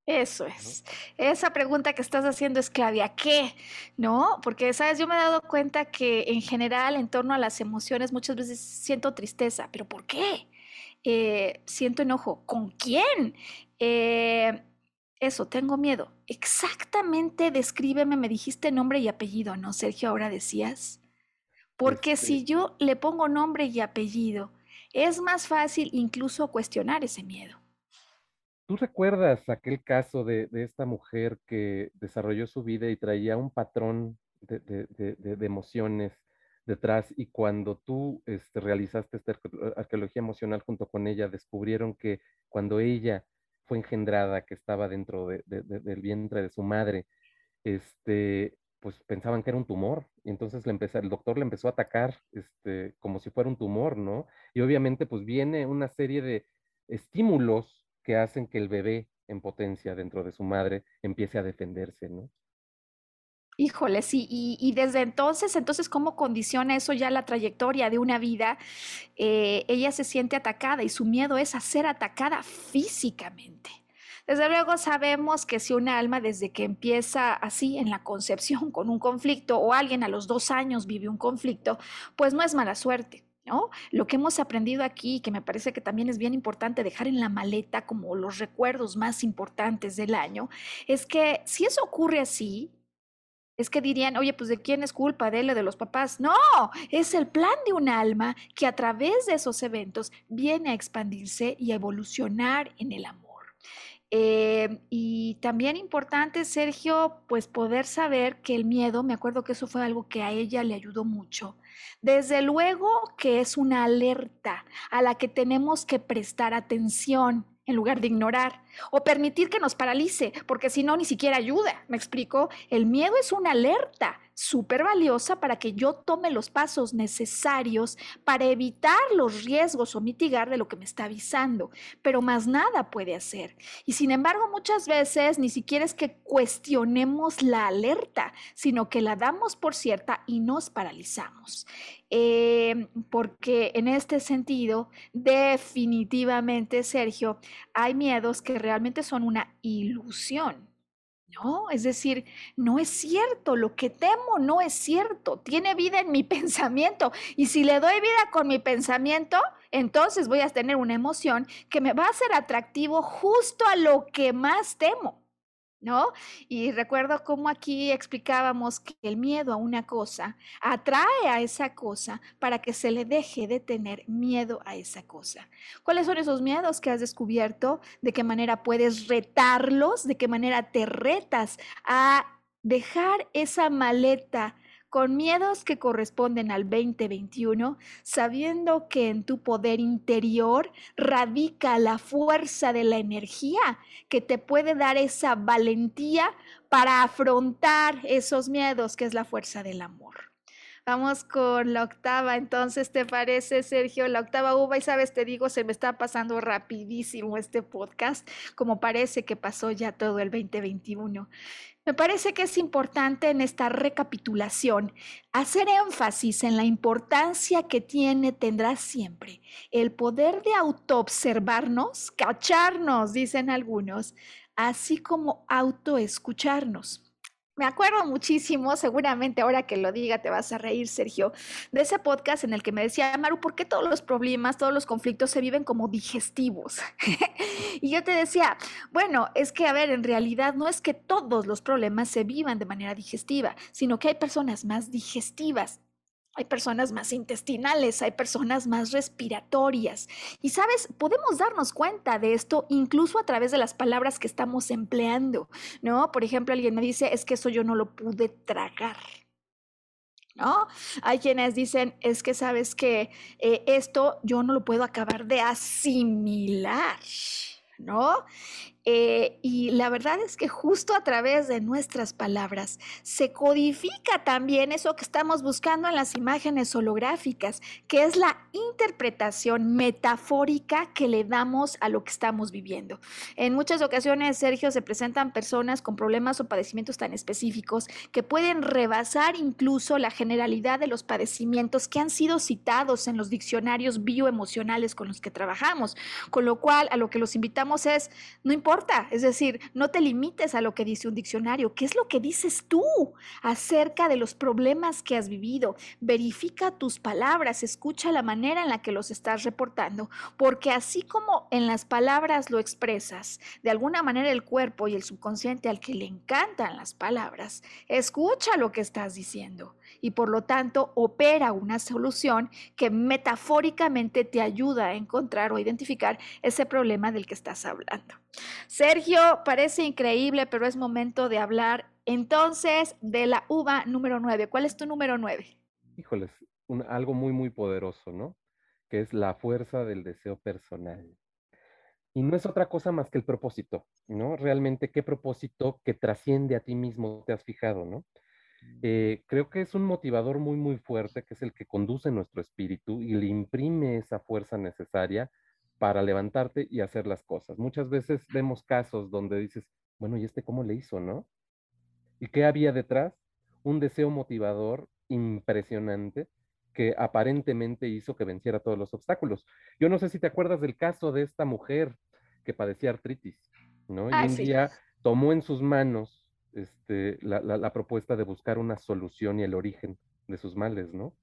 Eso es. Esa pregunta que estás haciendo es clave. ¿A qué? ¿No? Porque, sabes, yo me he dado cuenta que en general, en torno a las emociones, muchas veces siento tristeza. ¿Pero por qué? Eh, siento enojo. ¿Con quién? Eh, eso, tengo miedo. Exactamente, descríbeme, me dijiste nombre y apellido, ¿no, Sergio? Ahora decías. Porque si este yo le pongo nombre y apellido, es más fácil incluso cuestionar ese miedo. ¿Tú recuerdas aquel caso de, esta mujer que desarrolló su vida y traía un patrón de, emociones detrás y cuando tú este, realizaste esta arqueología emocional junto con ella, descubrieron que cuando ella fue engendrada, que estaba dentro del vientre de su madre, este, pues pensaban que era un tumor, y entonces le el doctor le empezó a atacar este, como si fuera un tumor, ¿no? Y obviamente pues viene una serie de estímulos que hacen que el bebé en potencia dentro de su madre empiece a defenderse, ¿no? Híjole, sí, y, desde entonces, entonces, ¿cómo condiciona eso ya la trayectoria de una vida? Eh, ella se siente atacada y su miedo es a ser atacada físicamente. Desde luego sabemos que si una alma desde que empieza así en la concepción con un conflicto o alguien a los dos años vive un conflicto, pues no es mala suerte ¿No? Lo que hemos aprendido aquí, que me parece que también es bien importante dejar en la maleta como los recuerdos más importantes del año, es que si eso ocurre así, es que dirían, oye, pues de quién es culpa, de él o de los papás. No, es el plan de un alma que a través de esos eventos viene a expandirse y a evolucionar en el amor. Eh, y también importante, Sergio, pues poder saber que el miedo, me acuerdo que eso fue algo que a ella le ayudó mucho. Desde luego que es una alerta a la que tenemos que prestar atención en lugar de ignorar o permitir que nos paralice, porque si no, ni siquiera ayuda. ¿Me explico? El miedo es una alerta súper valiosa para que yo tome los pasos necesarios para evitar los riesgos o mitigar de lo que me está avisando, pero más nada puede hacer. Y sin embargo, muchas veces ni siquiera es que cuestionemos la alerta, sino que la damos por cierta y nos paralizamos. Eh, porque en este sentido, definitivamente, Sergio, hay miedos que realmente son una ilusión. No, es decir, no es cierto, lo que temo no es cierto, tiene vida en mi pensamiento y si le doy vida con mi pensamiento, entonces voy a tener una emoción que me va a hacer atractivo justo a lo que más temo. ¿No? Y recuerdo cómo aquí explicábamos que el miedo a una cosa atrae a esa cosa para que se le deje de tener miedo a esa cosa. ¿Cuáles son esos miedos que has descubierto? ¿De qué manera puedes retarlos? ¿De qué manera te retas a dejar esa maleta con miedos que corresponden al 2021, sabiendo que en tu poder interior radica la fuerza de la energía que te puede dar esa valentía para afrontar esos miedos, que es la fuerza del amor. Vamos con la octava, entonces, ¿te parece, Sergio? La octava uva, y sabes, te digo, se me está pasando rapidísimo este podcast, como parece que pasó ya todo el 2021. Me parece que es importante en esta recapitulación hacer énfasis en la importancia que tiene, tendrá siempre, el poder de autoobservarnos, cacharnos, dicen algunos, así como autoescucharnos. Me acuerdo muchísimo, seguramente ahora que lo diga te vas a reír, Sergio, de ese podcast en el que me decía, Maru, ¿por qué todos los problemas, todos los conflictos se viven como digestivos? y yo te decía, bueno, es que, a ver, en realidad no es que todos los problemas se vivan de manera digestiva, sino que hay personas más digestivas hay personas más intestinales, hay personas más respiratorias. Y sabes, podemos darnos cuenta de esto incluso a través de las palabras que estamos empleando, ¿no? Por ejemplo, alguien me dice, es que eso yo no lo pude tragar. ¿No? Hay quienes dicen, es que sabes que eh, esto yo no lo puedo acabar de asimilar, ¿no? Eh, y la verdad es que justo a través de nuestras palabras se codifica también eso que estamos buscando en las imágenes holográficas, que es la interpretación metafórica que le damos a lo que estamos viviendo. En muchas ocasiones, Sergio, se presentan personas con problemas o padecimientos tan específicos que pueden rebasar incluso la generalidad de los padecimientos que han sido citados en los diccionarios bioemocionales con los que trabajamos, con lo cual a lo que los invitamos es, no importa, es decir, no te limites a lo que dice un diccionario. ¿Qué es lo que dices tú acerca de los problemas que has vivido? Verifica tus palabras, escucha la manera en la que los estás reportando, porque así como en las palabras lo expresas, de alguna manera el cuerpo y el subconsciente al que le encantan las palabras, escucha lo que estás diciendo y por lo tanto opera una solución que metafóricamente te ayuda a encontrar o identificar ese problema del que estás hablando. Sergio, parece increíble, pero es momento de hablar entonces de la uva número 9. ¿Cuál es tu número 9? Híjoles, algo muy, muy poderoso, ¿no? Que es la fuerza del deseo personal. Y no es otra cosa más que el propósito, ¿no? Realmente, ¿qué propósito que trasciende a ti mismo te has fijado, ¿no? Eh, creo que es un motivador muy, muy fuerte, que es el que conduce nuestro espíritu y le imprime esa fuerza necesaria para levantarte y hacer las cosas. Muchas veces vemos casos donde dices, bueno, ¿y este cómo le hizo, no? ¿Y qué había detrás? Un deseo motivador impresionante que aparentemente hizo que venciera todos los obstáculos. Yo no sé si te acuerdas del caso de esta mujer que padecía artritis, ¿no? y Ah, un sí. día tomó en sus manos este, la, propuesta de buscar una solución y el origen de sus males, ¿no?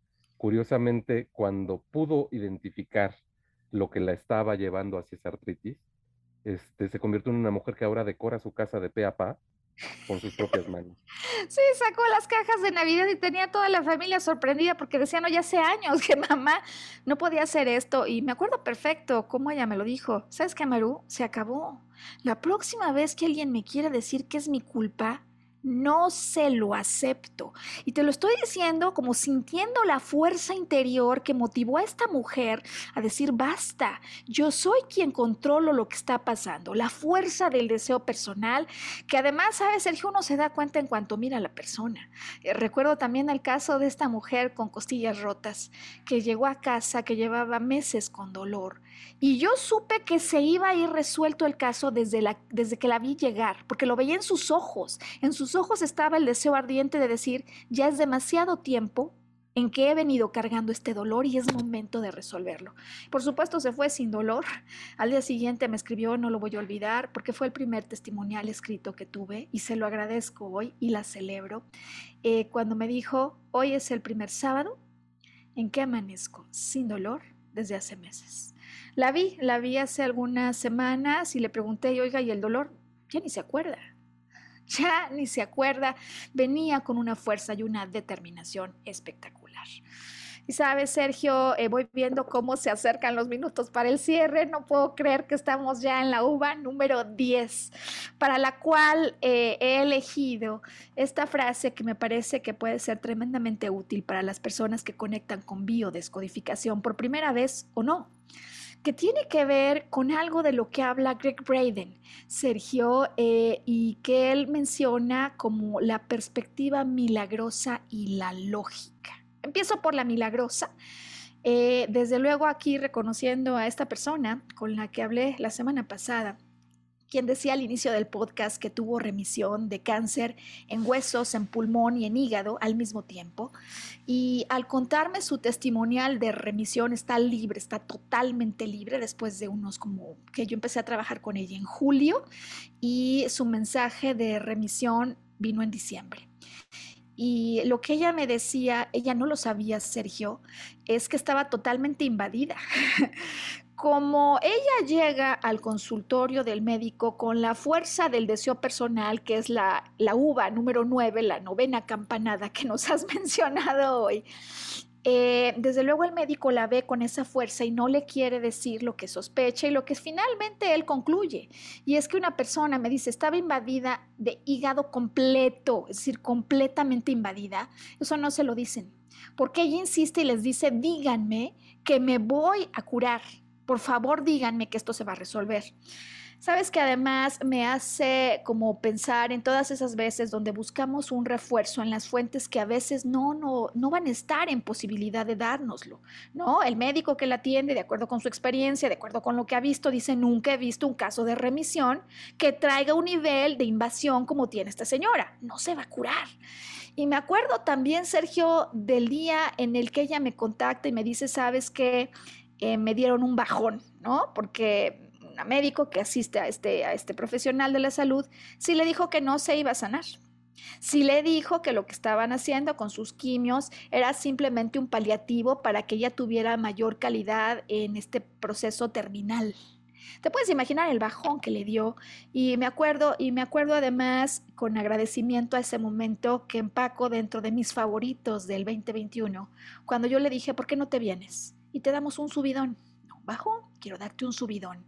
curiosamente, cuando pudo identificar lo que la estaba llevando hacia esa artritis, este, se convirtió en una mujer que ahora decora su casa de pe a pa con sus propias manos. Sí, sacó las cajas de Navidad y tenía toda la familia sorprendida porque decían, no, ya hace años que mamá no podía hacer esto. Y me acuerdo perfecto cómo ella me lo dijo. ¿Sabes qué, Maru? Se acabó. La próxima vez que alguien me quiera decir que es mi culpa, no se lo acepto. Y te lo estoy diciendo como sintiendo la fuerza interior que motivó a esta mujer a decir, basta, yo soy quien controlo lo que está pasando. La fuerza del deseo personal, que además, ¿sabes, Sergio? Uno se da cuenta en cuanto mira a la persona. Eh, recuerdo también el caso de esta mujer con costillas rotas, que llegó a casa, que llevaba meses con dolor. Y yo supe que se iba a ir resuelto el caso desde, la, desde que la vi llegar, porque lo veía en sus ojos, en sus ojos estaba el deseo ardiente de decir, ya es demasiado tiempo en que he venido cargando este dolor y es momento de resolverlo. Por supuesto se fue sin dolor. Al día siguiente me escribió, no lo voy a olvidar, porque fue el primer testimonial escrito que tuve y se lo agradezco hoy y la celebro. Eh, cuando me dijo, hoy es el primer sábado en que amanezco sin dolor desde hace meses. La vi, la vi hace algunas semanas y le pregunté, oiga, ¿y el dolor? Ya ni se acuerda ya ni se acuerda, venía con una fuerza y una determinación espectacular. Y sabes, Sergio, eh, voy viendo cómo se acercan los minutos para el cierre. No puedo creer que estamos ya en la uva número 10, para la cual eh, he elegido esta frase que me parece que puede ser tremendamente útil para las personas que conectan con biodescodificación por primera vez o no que tiene que ver con algo de lo que habla Greg Braden, Sergio, eh, y que él menciona como la perspectiva milagrosa y la lógica. Empiezo por la milagrosa. Eh, desde luego aquí reconociendo a esta persona con la que hablé la semana pasada, quien decía al inicio del podcast que tuvo remisión de cáncer en huesos, en pulmón y en hígado al mismo tiempo. Y al contarme su testimonial de remisión, está libre, está totalmente libre después de unos como que yo empecé a trabajar con ella en julio y su mensaje de remisión vino en diciembre. Y lo que ella me decía, ella no lo sabía, Sergio, es que estaba totalmente invadida como ella llega al consultorio del médico con la fuerza del deseo personal, que es la, la uva número 9, la novena campanada que nos has mencionado hoy, eh, desde luego el médico la ve con esa fuerza y no le quiere decir lo que sospecha y lo que finalmente él concluye. Y es que una persona me dice, estaba invadida de hígado completo, es decir, completamente invadida. Eso no se lo dicen. Porque ella insiste y les dice, díganme que me voy a curar por favor díganme que esto se va a resolver. Sabes que además me hace como pensar en todas esas veces donde buscamos un refuerzo en las fuentes que a veces no, no, no van a estar en posibilidad de dárnoslo, ¿no? El médico que la atiende, de acuerdo con su experiencia, de acuerdo con lo que ha visto, dice, nunca he visto un caso de remisión que traiga un nivel de invasión como tiene esta señora. No se va a curar. Y me acuerdo también, Sergio, del día en el que ella me contacta y me dice, sabes que eh, me dieron un bajón, ¿no? Porque un médico que asiste a este, a este profesional de la salud sí le dijo que no se iba a sanar. Sí le dijo que lo que estaban haciendo con sus quimios era simplemente un paliativo para que ella tuviera mayor calidad en este proceso terminal. Te puedes imaginar el bajón que le dio y me acuerdo y me acuerdo además con agradecimiento a ese momento que empaco dentro de mis favoritos del 2021, cuando yo le dije, "¿Por qué no te vienes?" Y te damos un subidón. Bajo, quiero darte un subidón.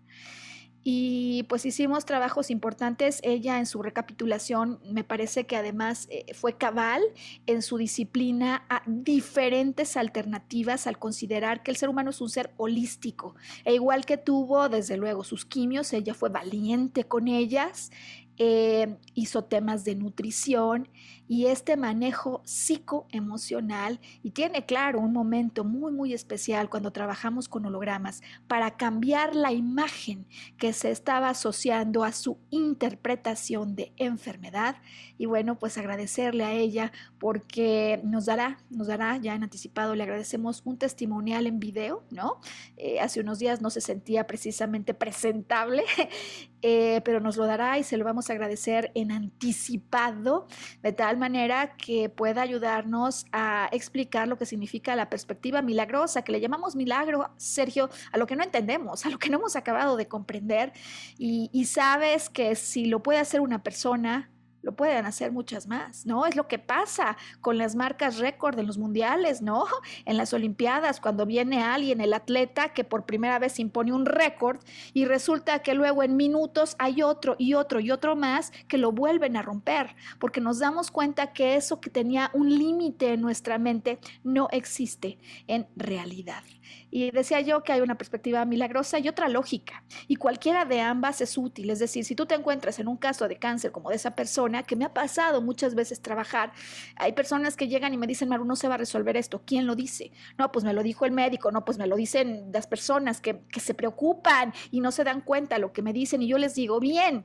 Y pues hicimos trabajos importantes. Ella en su recapitulación me parece que además eh, fue cabal en su disciplina a diferentes alternativas al considerar que el ser humano es un ser holístico. E igual que tuvo desde luego sus quimios, ella fue valiente con ellas eh, hizo temas de nutrición y este manejo psicoemocional y tiene claro un momento muy muy especial cuando trabajamos con hologramas para cambiar la imagen que se estaba asociando a su interpretación de enfermedad. Y bueno pues agradecerle a ella porque nos dará nos dará ya en anticipado le agradecemos un testimonial en video no eh, hace unos días no se sentía precisamente presentable eh, pero nos lo dará y se lo vamos a agradecer en anticipado, de tal manera que pueda ayudarnos a explicar lo que significa la perspectiva milagrosa, que le llamamos milagro, Sergio, a lo que no entendemos, a lo que no hemos acabado de comprender. Y, sabes que si lo puede hacer una persona, lo pueden hacer muchas más, ¿no? Es lo que pasa con las marcas récord en los mundiales, ¿no? En las Olimpiadas, cuando viene alguien, el atleta, que por primera vez impone un récord y resulta que luego en minutos hay otro y otro y otro más que lo vuelven a romper, porque nos damos cuenta que eso que tenía un límite en nuestra mente no existe en realidad. Y decía yo que hay una perspectiva milagrosa y otra lógica, y cualquiera de ambas es útil. Es decir, si tú te encuentras en un caso de cáncer como de esa persona, que me ha pasado muchas veces trabajar, hay personas que llegan y me dicen, Maru, no se va a resolver esto. ¿Quién lo dice? No, pues me lo dijo el médico, no, pues me lo dicen las personas que, que se preocupan y no se dan cuenta lo que me dicen, y yo les digo, bien,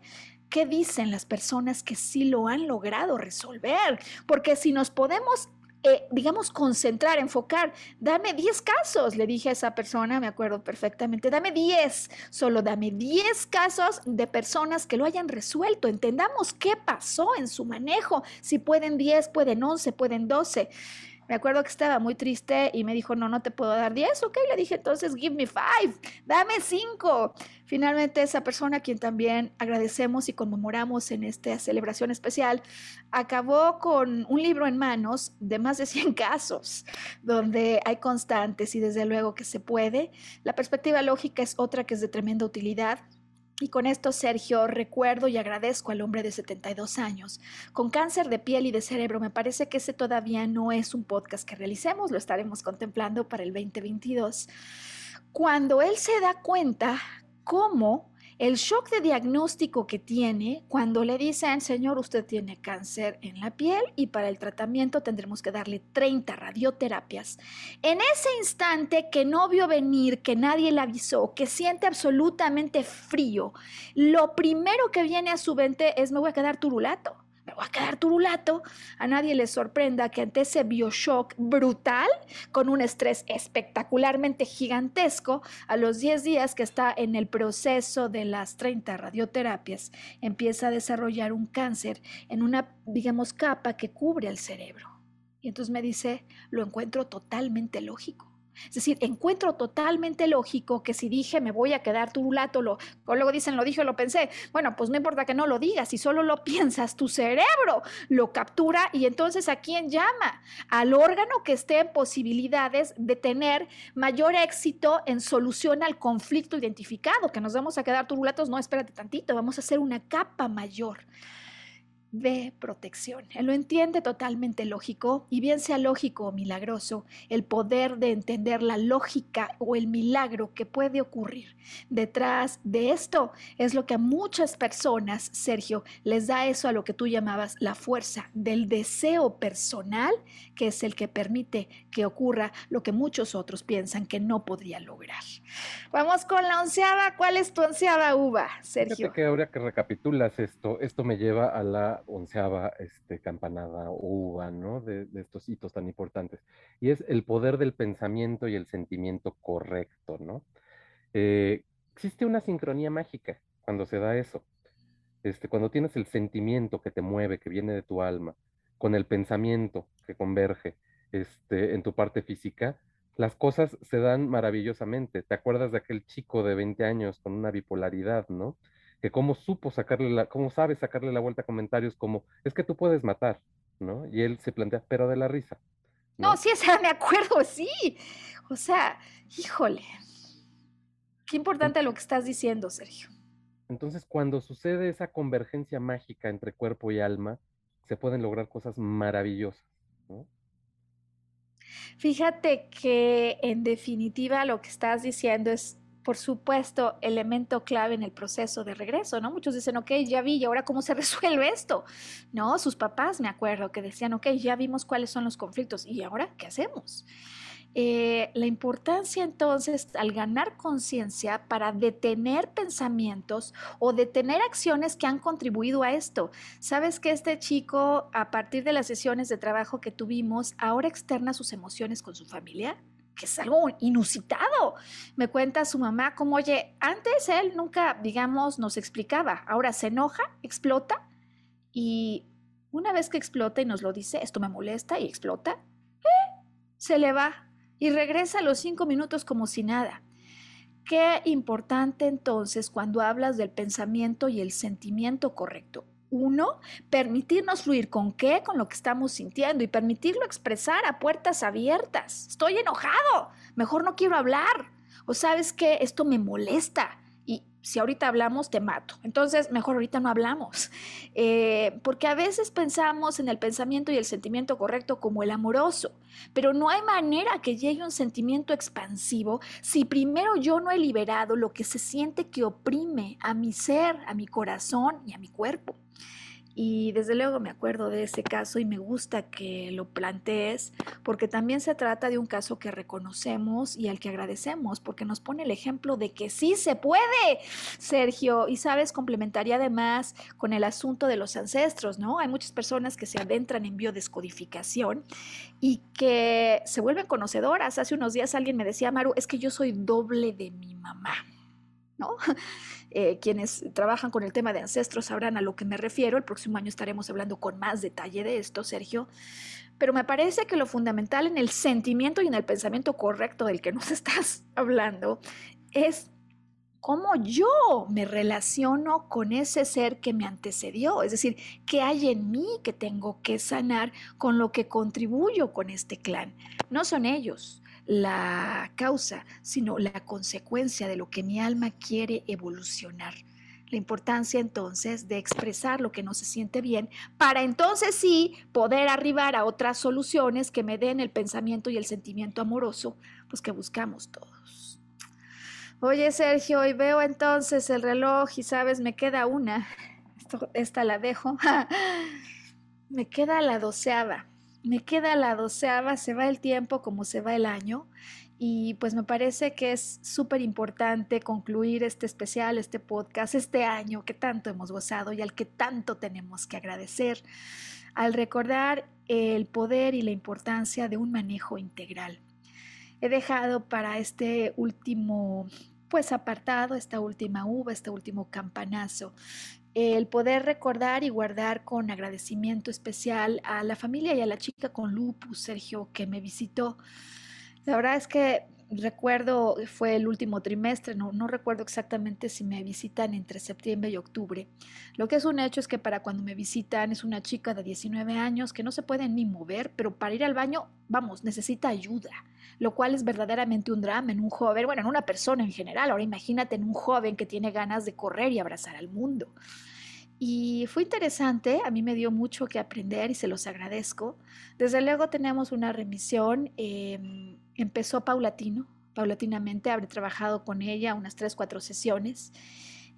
¿Qué dicen las personas que sí lo han logrado resolver? Porque si nos podemos eh, digamos, concentrar, enfocar. Dame 10 casos, le dije a esa persona, me acuerdo perfectamente, dame 10, solo dame 10 casos de personas que lo hayan resuelto. Entendamos qué pasó en su manejo, si pueden 10, pueden 11, pueden 12. Me acuerdo que estaba muy triste y me dijo, no, no te puedo dar 10, ok, le dije, entonces give me 5, dame 5. Finalmente esa persona, a quien también agradecemos y conmemoramos en esta celebración especial, acabó con un libro en manos de más de 100 casos, donde hay constantes y desde luego que se puede. La perspectiva lógica es otra que es de tremenda utilidad. Y con esto, Sergio, recuerdo y agradezco al hombre de 72 años. Con cáncer de piel y de cerebro, me parece que ese todavía no es un podcast que realicemos, lo estaremos contemplando para el 2022. Cuando él se da cuenta cómo el shock de diagnóstico que tiene cuando le dicen, señor, usted tiene cáncer en la piel y para el tratamiento tendremos que darle 30 radioterapias. En ese instante que no vio venir, que nadie le avisó, que siente absolutamente frío, lo primero que viene a su mente es me voy a quedar turulato me voy a quedar turulato. A nadie le sorprenda que ante ese bioshock brutal, con un estrés espectacularmente gigantesco, a los 10 días que está en el proceso de las 30 radioterapias, empieza a desarrollar un cáncer en una, digamos, capa que cubre el cerebro. Y entonces me dice, lo encuentro totalmente lógico. Es decir, encuentro totalmente lógico que si dije me voy a quedar turulato, lo, o luego dicen lo dije o lo pensé, bueno, pues no importa que no lo digas, si solo lo piensas, tu cerebro lo captura y entonces a quién llama? Al órgano que esté en posibilidades de tener mayor éxito en solución al conflicto identificado, que nos vamos a quedar turulatos, no, espérate tantito, vamos a hacer una capa mayor de protección. Él lo entiende totalmente lógico y bien sea lógico o milagroso, el poder de entender la lógica o el milagro que puede ocurrir detrás de esto es lo que a muchas personas, Sergio, les da eso a lo que tú llamabas la fuerza del deseo personal, que es el que permite que ocurra lo que muchos otros piensan que no podría lograr. Vamos con la onceava. ¿Cuál es tu onceava uva, Sergio? Fíjate que ahora que recapitulas esto, esto me lleva a la onceava este, campanada o uva, ¿no? De, estos hitos tan importantes. Y es el poder del pensamiento y el sentimiento correcto, ¿no? Eh, existe una sincronía mágica cuando se da eso. Este, cuando tienes el sentimiento que te mueve, que viene de tu alma, con el pensamiento que converge este, en tu parte física, las cosas se dan maravillosamente. ¿Te acuerdas de aquel chico de 20 años con una bipolaridad, ¿no? Que cómo supo sacarle la, cómo sabe sacarle la vuelta a comentarios como, es que tú puedes matar, ¿no? Y él se plantea, pero de la risa. No, sí, esa me acuerdo, sí. O sea, híjole. Qué importante lo que estás diciendo, Sergio. Entonces, cuando sucede esa convergencia mágica entre cuerpo y alma, se pueden lograr cosas maravillosas, ¿no? Fíjate que en definitiva lo que estás diciendo es por supuesto, elemento clave en el proceso de regreso, ¿no? Muchos dicen, ok, ya vi, ¿y ahora cómo se resuelve esto? No, sus papás, me acuerdo, que decían, ok, ya vimos cuáles son los conflictos, ¿y ahora qué hacemos? Eh, la importancia entonces al ganar conciencia para detener pensamientos o detener acciones que han contribuido a esto. Sabes que este chico, a partir de las sesiones de trabajo que tuvimos, ahora externa sus emociones con su familia que es algo inusitado. Me cuenta su mamá como, oye, antes él nunca, digamos, nos explicaba, ahora se enoja, explota y una vez que explota y nos lo dice, esto me molesta y explota, eh, se le va y regresa a los cinco minutos como si nada. Qué importante entonces cuando hablas del pensamiento y el sentimiento correcto. Uno, permitirnos fluir con qué, con lo que estamos sintiendo y permitirlo expresar a puertas abiertas. Estoy enojado, mejor no quiero hablar. O sabes que esto me molesta si ahorita hablamos, te mato. Entonces, mejor ahorita no hablamos. Eh, porque a veces pensamos en el pensamiento y el sentimiento correcto como el amoroso, pero no hay manera que llegue un sentimiento expansivo si primero yo no he liberado lo que se siente que oprime a mi ser, a mi corazón y a mi cuerpo. Y desde luego me acuerdo de ese caso y me gusta que lo plantees porque también se trata de un caso que reconocemos y al que agradecemos porque nos pone el ejemplo de que sí se puede, Sergio. Y sabes, complementaría además con el asunto de los ancestros, ¿no? Hay muchas personas que se adentran en biodescodificación y que se vuelven conocedoras. Hace unos días alguien me decía, Maru, es que yo soy doble de mi mamá. ¿no? Eh, quienes trabajan con el tema de ancestros sabrán a lo que me refiero. El próximo año estaremos hablando con más detalle de esto, Sergio. Pero me parece que lo fundamental en el sentimiento y en el pensamiento correcto del que nos estás hablando es cómo yo me relaciono con ese ser que me antecedió, es decir, qué hay en mí que tengo que sanar con lo que contribuyo con este clan. No son ellos, la causa, sino la consecuencia de lo que mi alma quiere evolucionar. La importancia entonces de expresar lo que no se siente bien para entonces sí poder arribar a otras soluciones que me den el pensamiento y el sentimiento amoroso, pues que buscamos todos. Oye Sergio, y veo entonces el reloj y sabes, me queda una. esta la dejo. me queda la doceava me queda la doceava, se va el tiempo como se va el año y pues me parece que es súper importante concluir este especial, este podcast, este año que tanto hemos gozado y al que tanto tenemos que agradecer, al recordar el poder y la importancia de un manejo integral. He dejado para este último pues apartado, esta última uva, este último campanazo, el poder recordar y guardar con agradecimiento especial a la familia y a la chica con lupus, Sergio, que me visitó. La verdad es que recuerdo, fue el último trimestre, no, no recuerdo exactamente si me visitan entre septiembre y octubre. Lo que es un hecho es que para cuando me visitan es una chica de 19 años que no se puede ni mover, pero para ir al baño, vamos, necesita ayuda, lo cual es verdaderamente un drama en un joven, bueno, en una persona en general. Ahora imagínate en un joven que tiene ganas de correr y abrazar al mundo. Y fue interesante, a mí me dio mucho que aprender y se los agradezco. Desde luego tenemos una remisión, em, empezó paulatino, paulatinamente, habré trabajado con ella unas tres, cuatro sesiones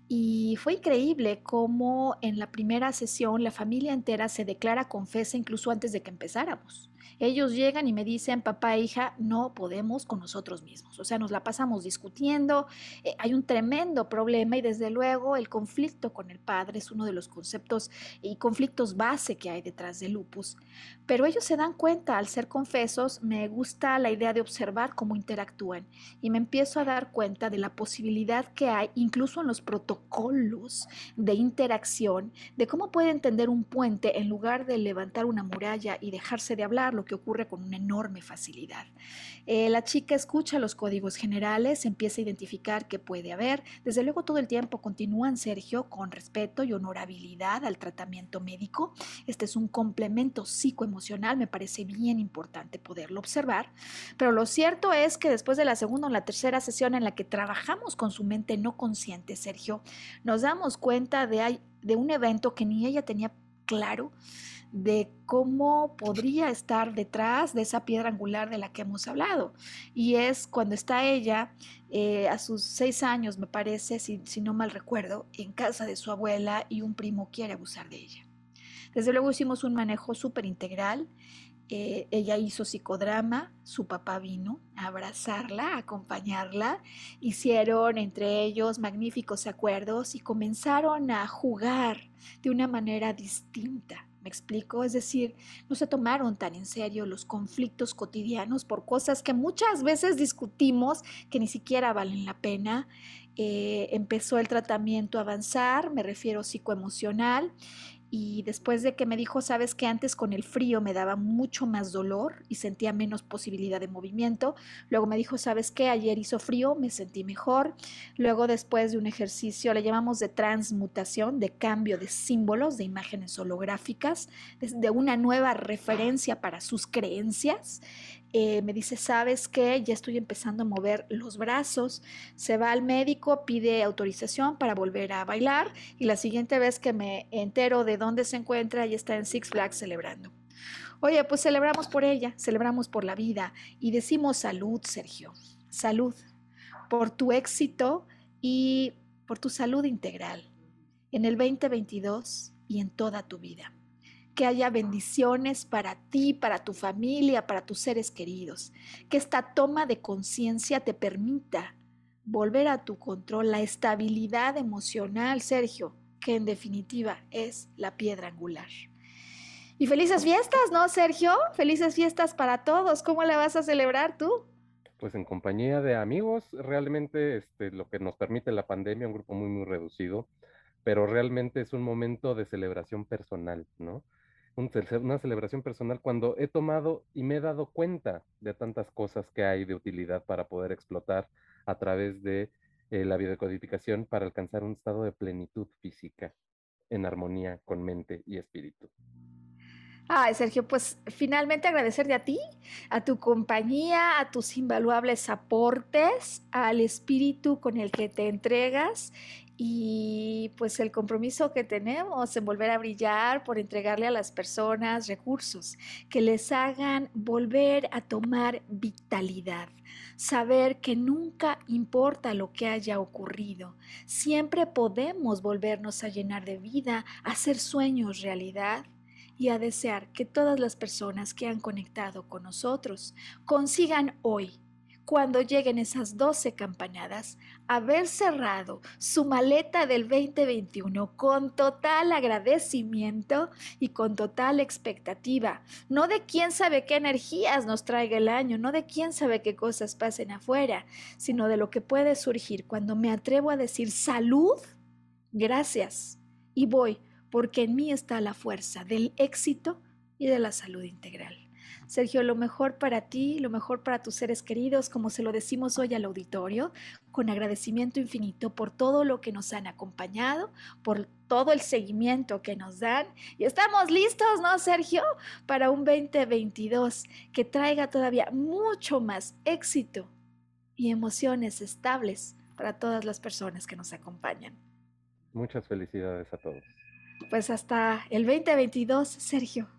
y fue increíble cómo en la primera sesión la familia entera se declara confesa incluso antes de que empezáramos. Ellos llegan y me dicen, papá hija, no podemos con nosotros mismos. O sea, nos la pasamos discutiendo, eh, hay un tremendo problema y desde luego el conflicto con el padre es uno de los conceptos y conflictos base que hay detrás del lupus. Pero ellos se dan cuenta, al ser confesos, me gusta la idea de observar cómo interactúan y me empiezo a dar cuenta de la posibilidad que hay incluso en los protocolos de interacción, de cómo puede entender un puente en lugar de levantar una muralla y dejarse de hablar, lo que ocurre con una enorme facilidad. Eh, la chica escucha los códigos generales, empieza a identificar qué puede haber. Desde luego todo el tiempo continúan, Sergio, con respeto y honorabilidad al tratamiento médico. Este es un complemento psicoemocional, me parece bien importante poderlo observar. Pero lo cierto es que después de la segunda o la tercera sesión en la que trabajamos con su mente no consciente, Sergio, nos damos cuenta de, de un evento que ni ella tenía claro de cómo podría estar detrás de esa piedra angular de la que hemos hablado. Y es cuando está ella, eh, a sus seis años, me parece, si, no mal recuerdo, en casa de su abuela y un primo quiere abusar de ella. Desde luego hicimos un manejo súper integral. Eh, ella hizo psicodrama, su papá vino a abrazarla, a acompañarla, hicieron entre ellos magníficos acuerdos y comenzaron a jugar de una manera distinta ¿Me explico? Es decir, no se tomaron tan en serio los conflictos cotidianos por cosas que muchas veces discutimos que ni siquiera valen la pena. Eh, empezó el tratamiento a avanzar, me refiero psicoemocional, y después de que me dijo, sabes que antes con el frío me daba mucho más dolor y sentía menos posibilidad de movimiento, luego me dijo, sabes que ayer hizo frío, me sentí mejor, luego después de un ejercicio, le llamamos de transmutación, de cambio de símbolos, de imágenes holográficas, de una nueva referencia para sus creencias, eh, me dice, ¿sabes qué? Ya estoy empezando a mover los brazos. Se va al médico, pide autorización para volver a bailar y la siguiente vez que me entero de dónde se encuentra, ya está en Six Flags celebrando. Oye, pues celebramos por ella, celebramos por la vida y decimos salud, Sergio, salud, por tu éxito y por tu salud integral en el 2022 y en toda tu vida que haya bendiciones para ti, para tu familia, para tus seres queridos, que esta toma de conciencia te permita volver a tu control, la estabilidad emocional, Sergio, que en definitiva es la piedra angular. Y felices fiestas, ¿no, Sergio? Felices fiestas para todos. ¿Cómo la vas a celebrar tú? Pues en compañía de amigos, realmente este, lo que nos permite la pandemia, un grupo muy, muy reducido, pero realmente es un momento de celebración personal, ¿no? Una celebración personal cuando he tomado y me he dado cuenta de tantas cosas que hay de utilidad para poder explotar a través de eh, la videocodificación para alcanzar un estado de plenitud física en armonía con mente y espíritu. Ay, Sergio, pues finalmente agradecerte a ti, a tu compañía, a tus invaluables aportes, al espíritu con el que te entregas y pues el compromiso que tenemos en volver a brillar por entregarle a las personas recursos que les hagan volver a tomar vitalidad, saber que nunca importa lo que haya ocurrido, siempre podemos volvernos a llenar de vida, a hacer sueños realidad y a desear que todas las personas que han conectado con nosotros consigan hoy cuando lleguen esas 12 campanadas, haber cerrado su maleta del 2021 con total agradecimiento y con total expectativa, no de quién sabe qué energías nos traiga el año, no de quién sabe qué cosas pasen afuera, sino de lo que puede surgir cuando me atrevo a decir salud, gracias, y voy, porque en mí está la fuerza del éxito y de la salud integral. Sergio, lo mejor para ti, lo mejor para tus seres queridos, como se lo decimos hoy al auditorio, con agradecimiento infinito por todo lo que nos han acompañado, por todo el seguimiento que nos dan. Y estamos listos, ¿no, Sergio? Para un 2022 que traiga todavía mucho más éxito y emociones estables para todas las personas que nos acompañan. Muchas felicidades a todos. Pues hasta el 2022, Sergio.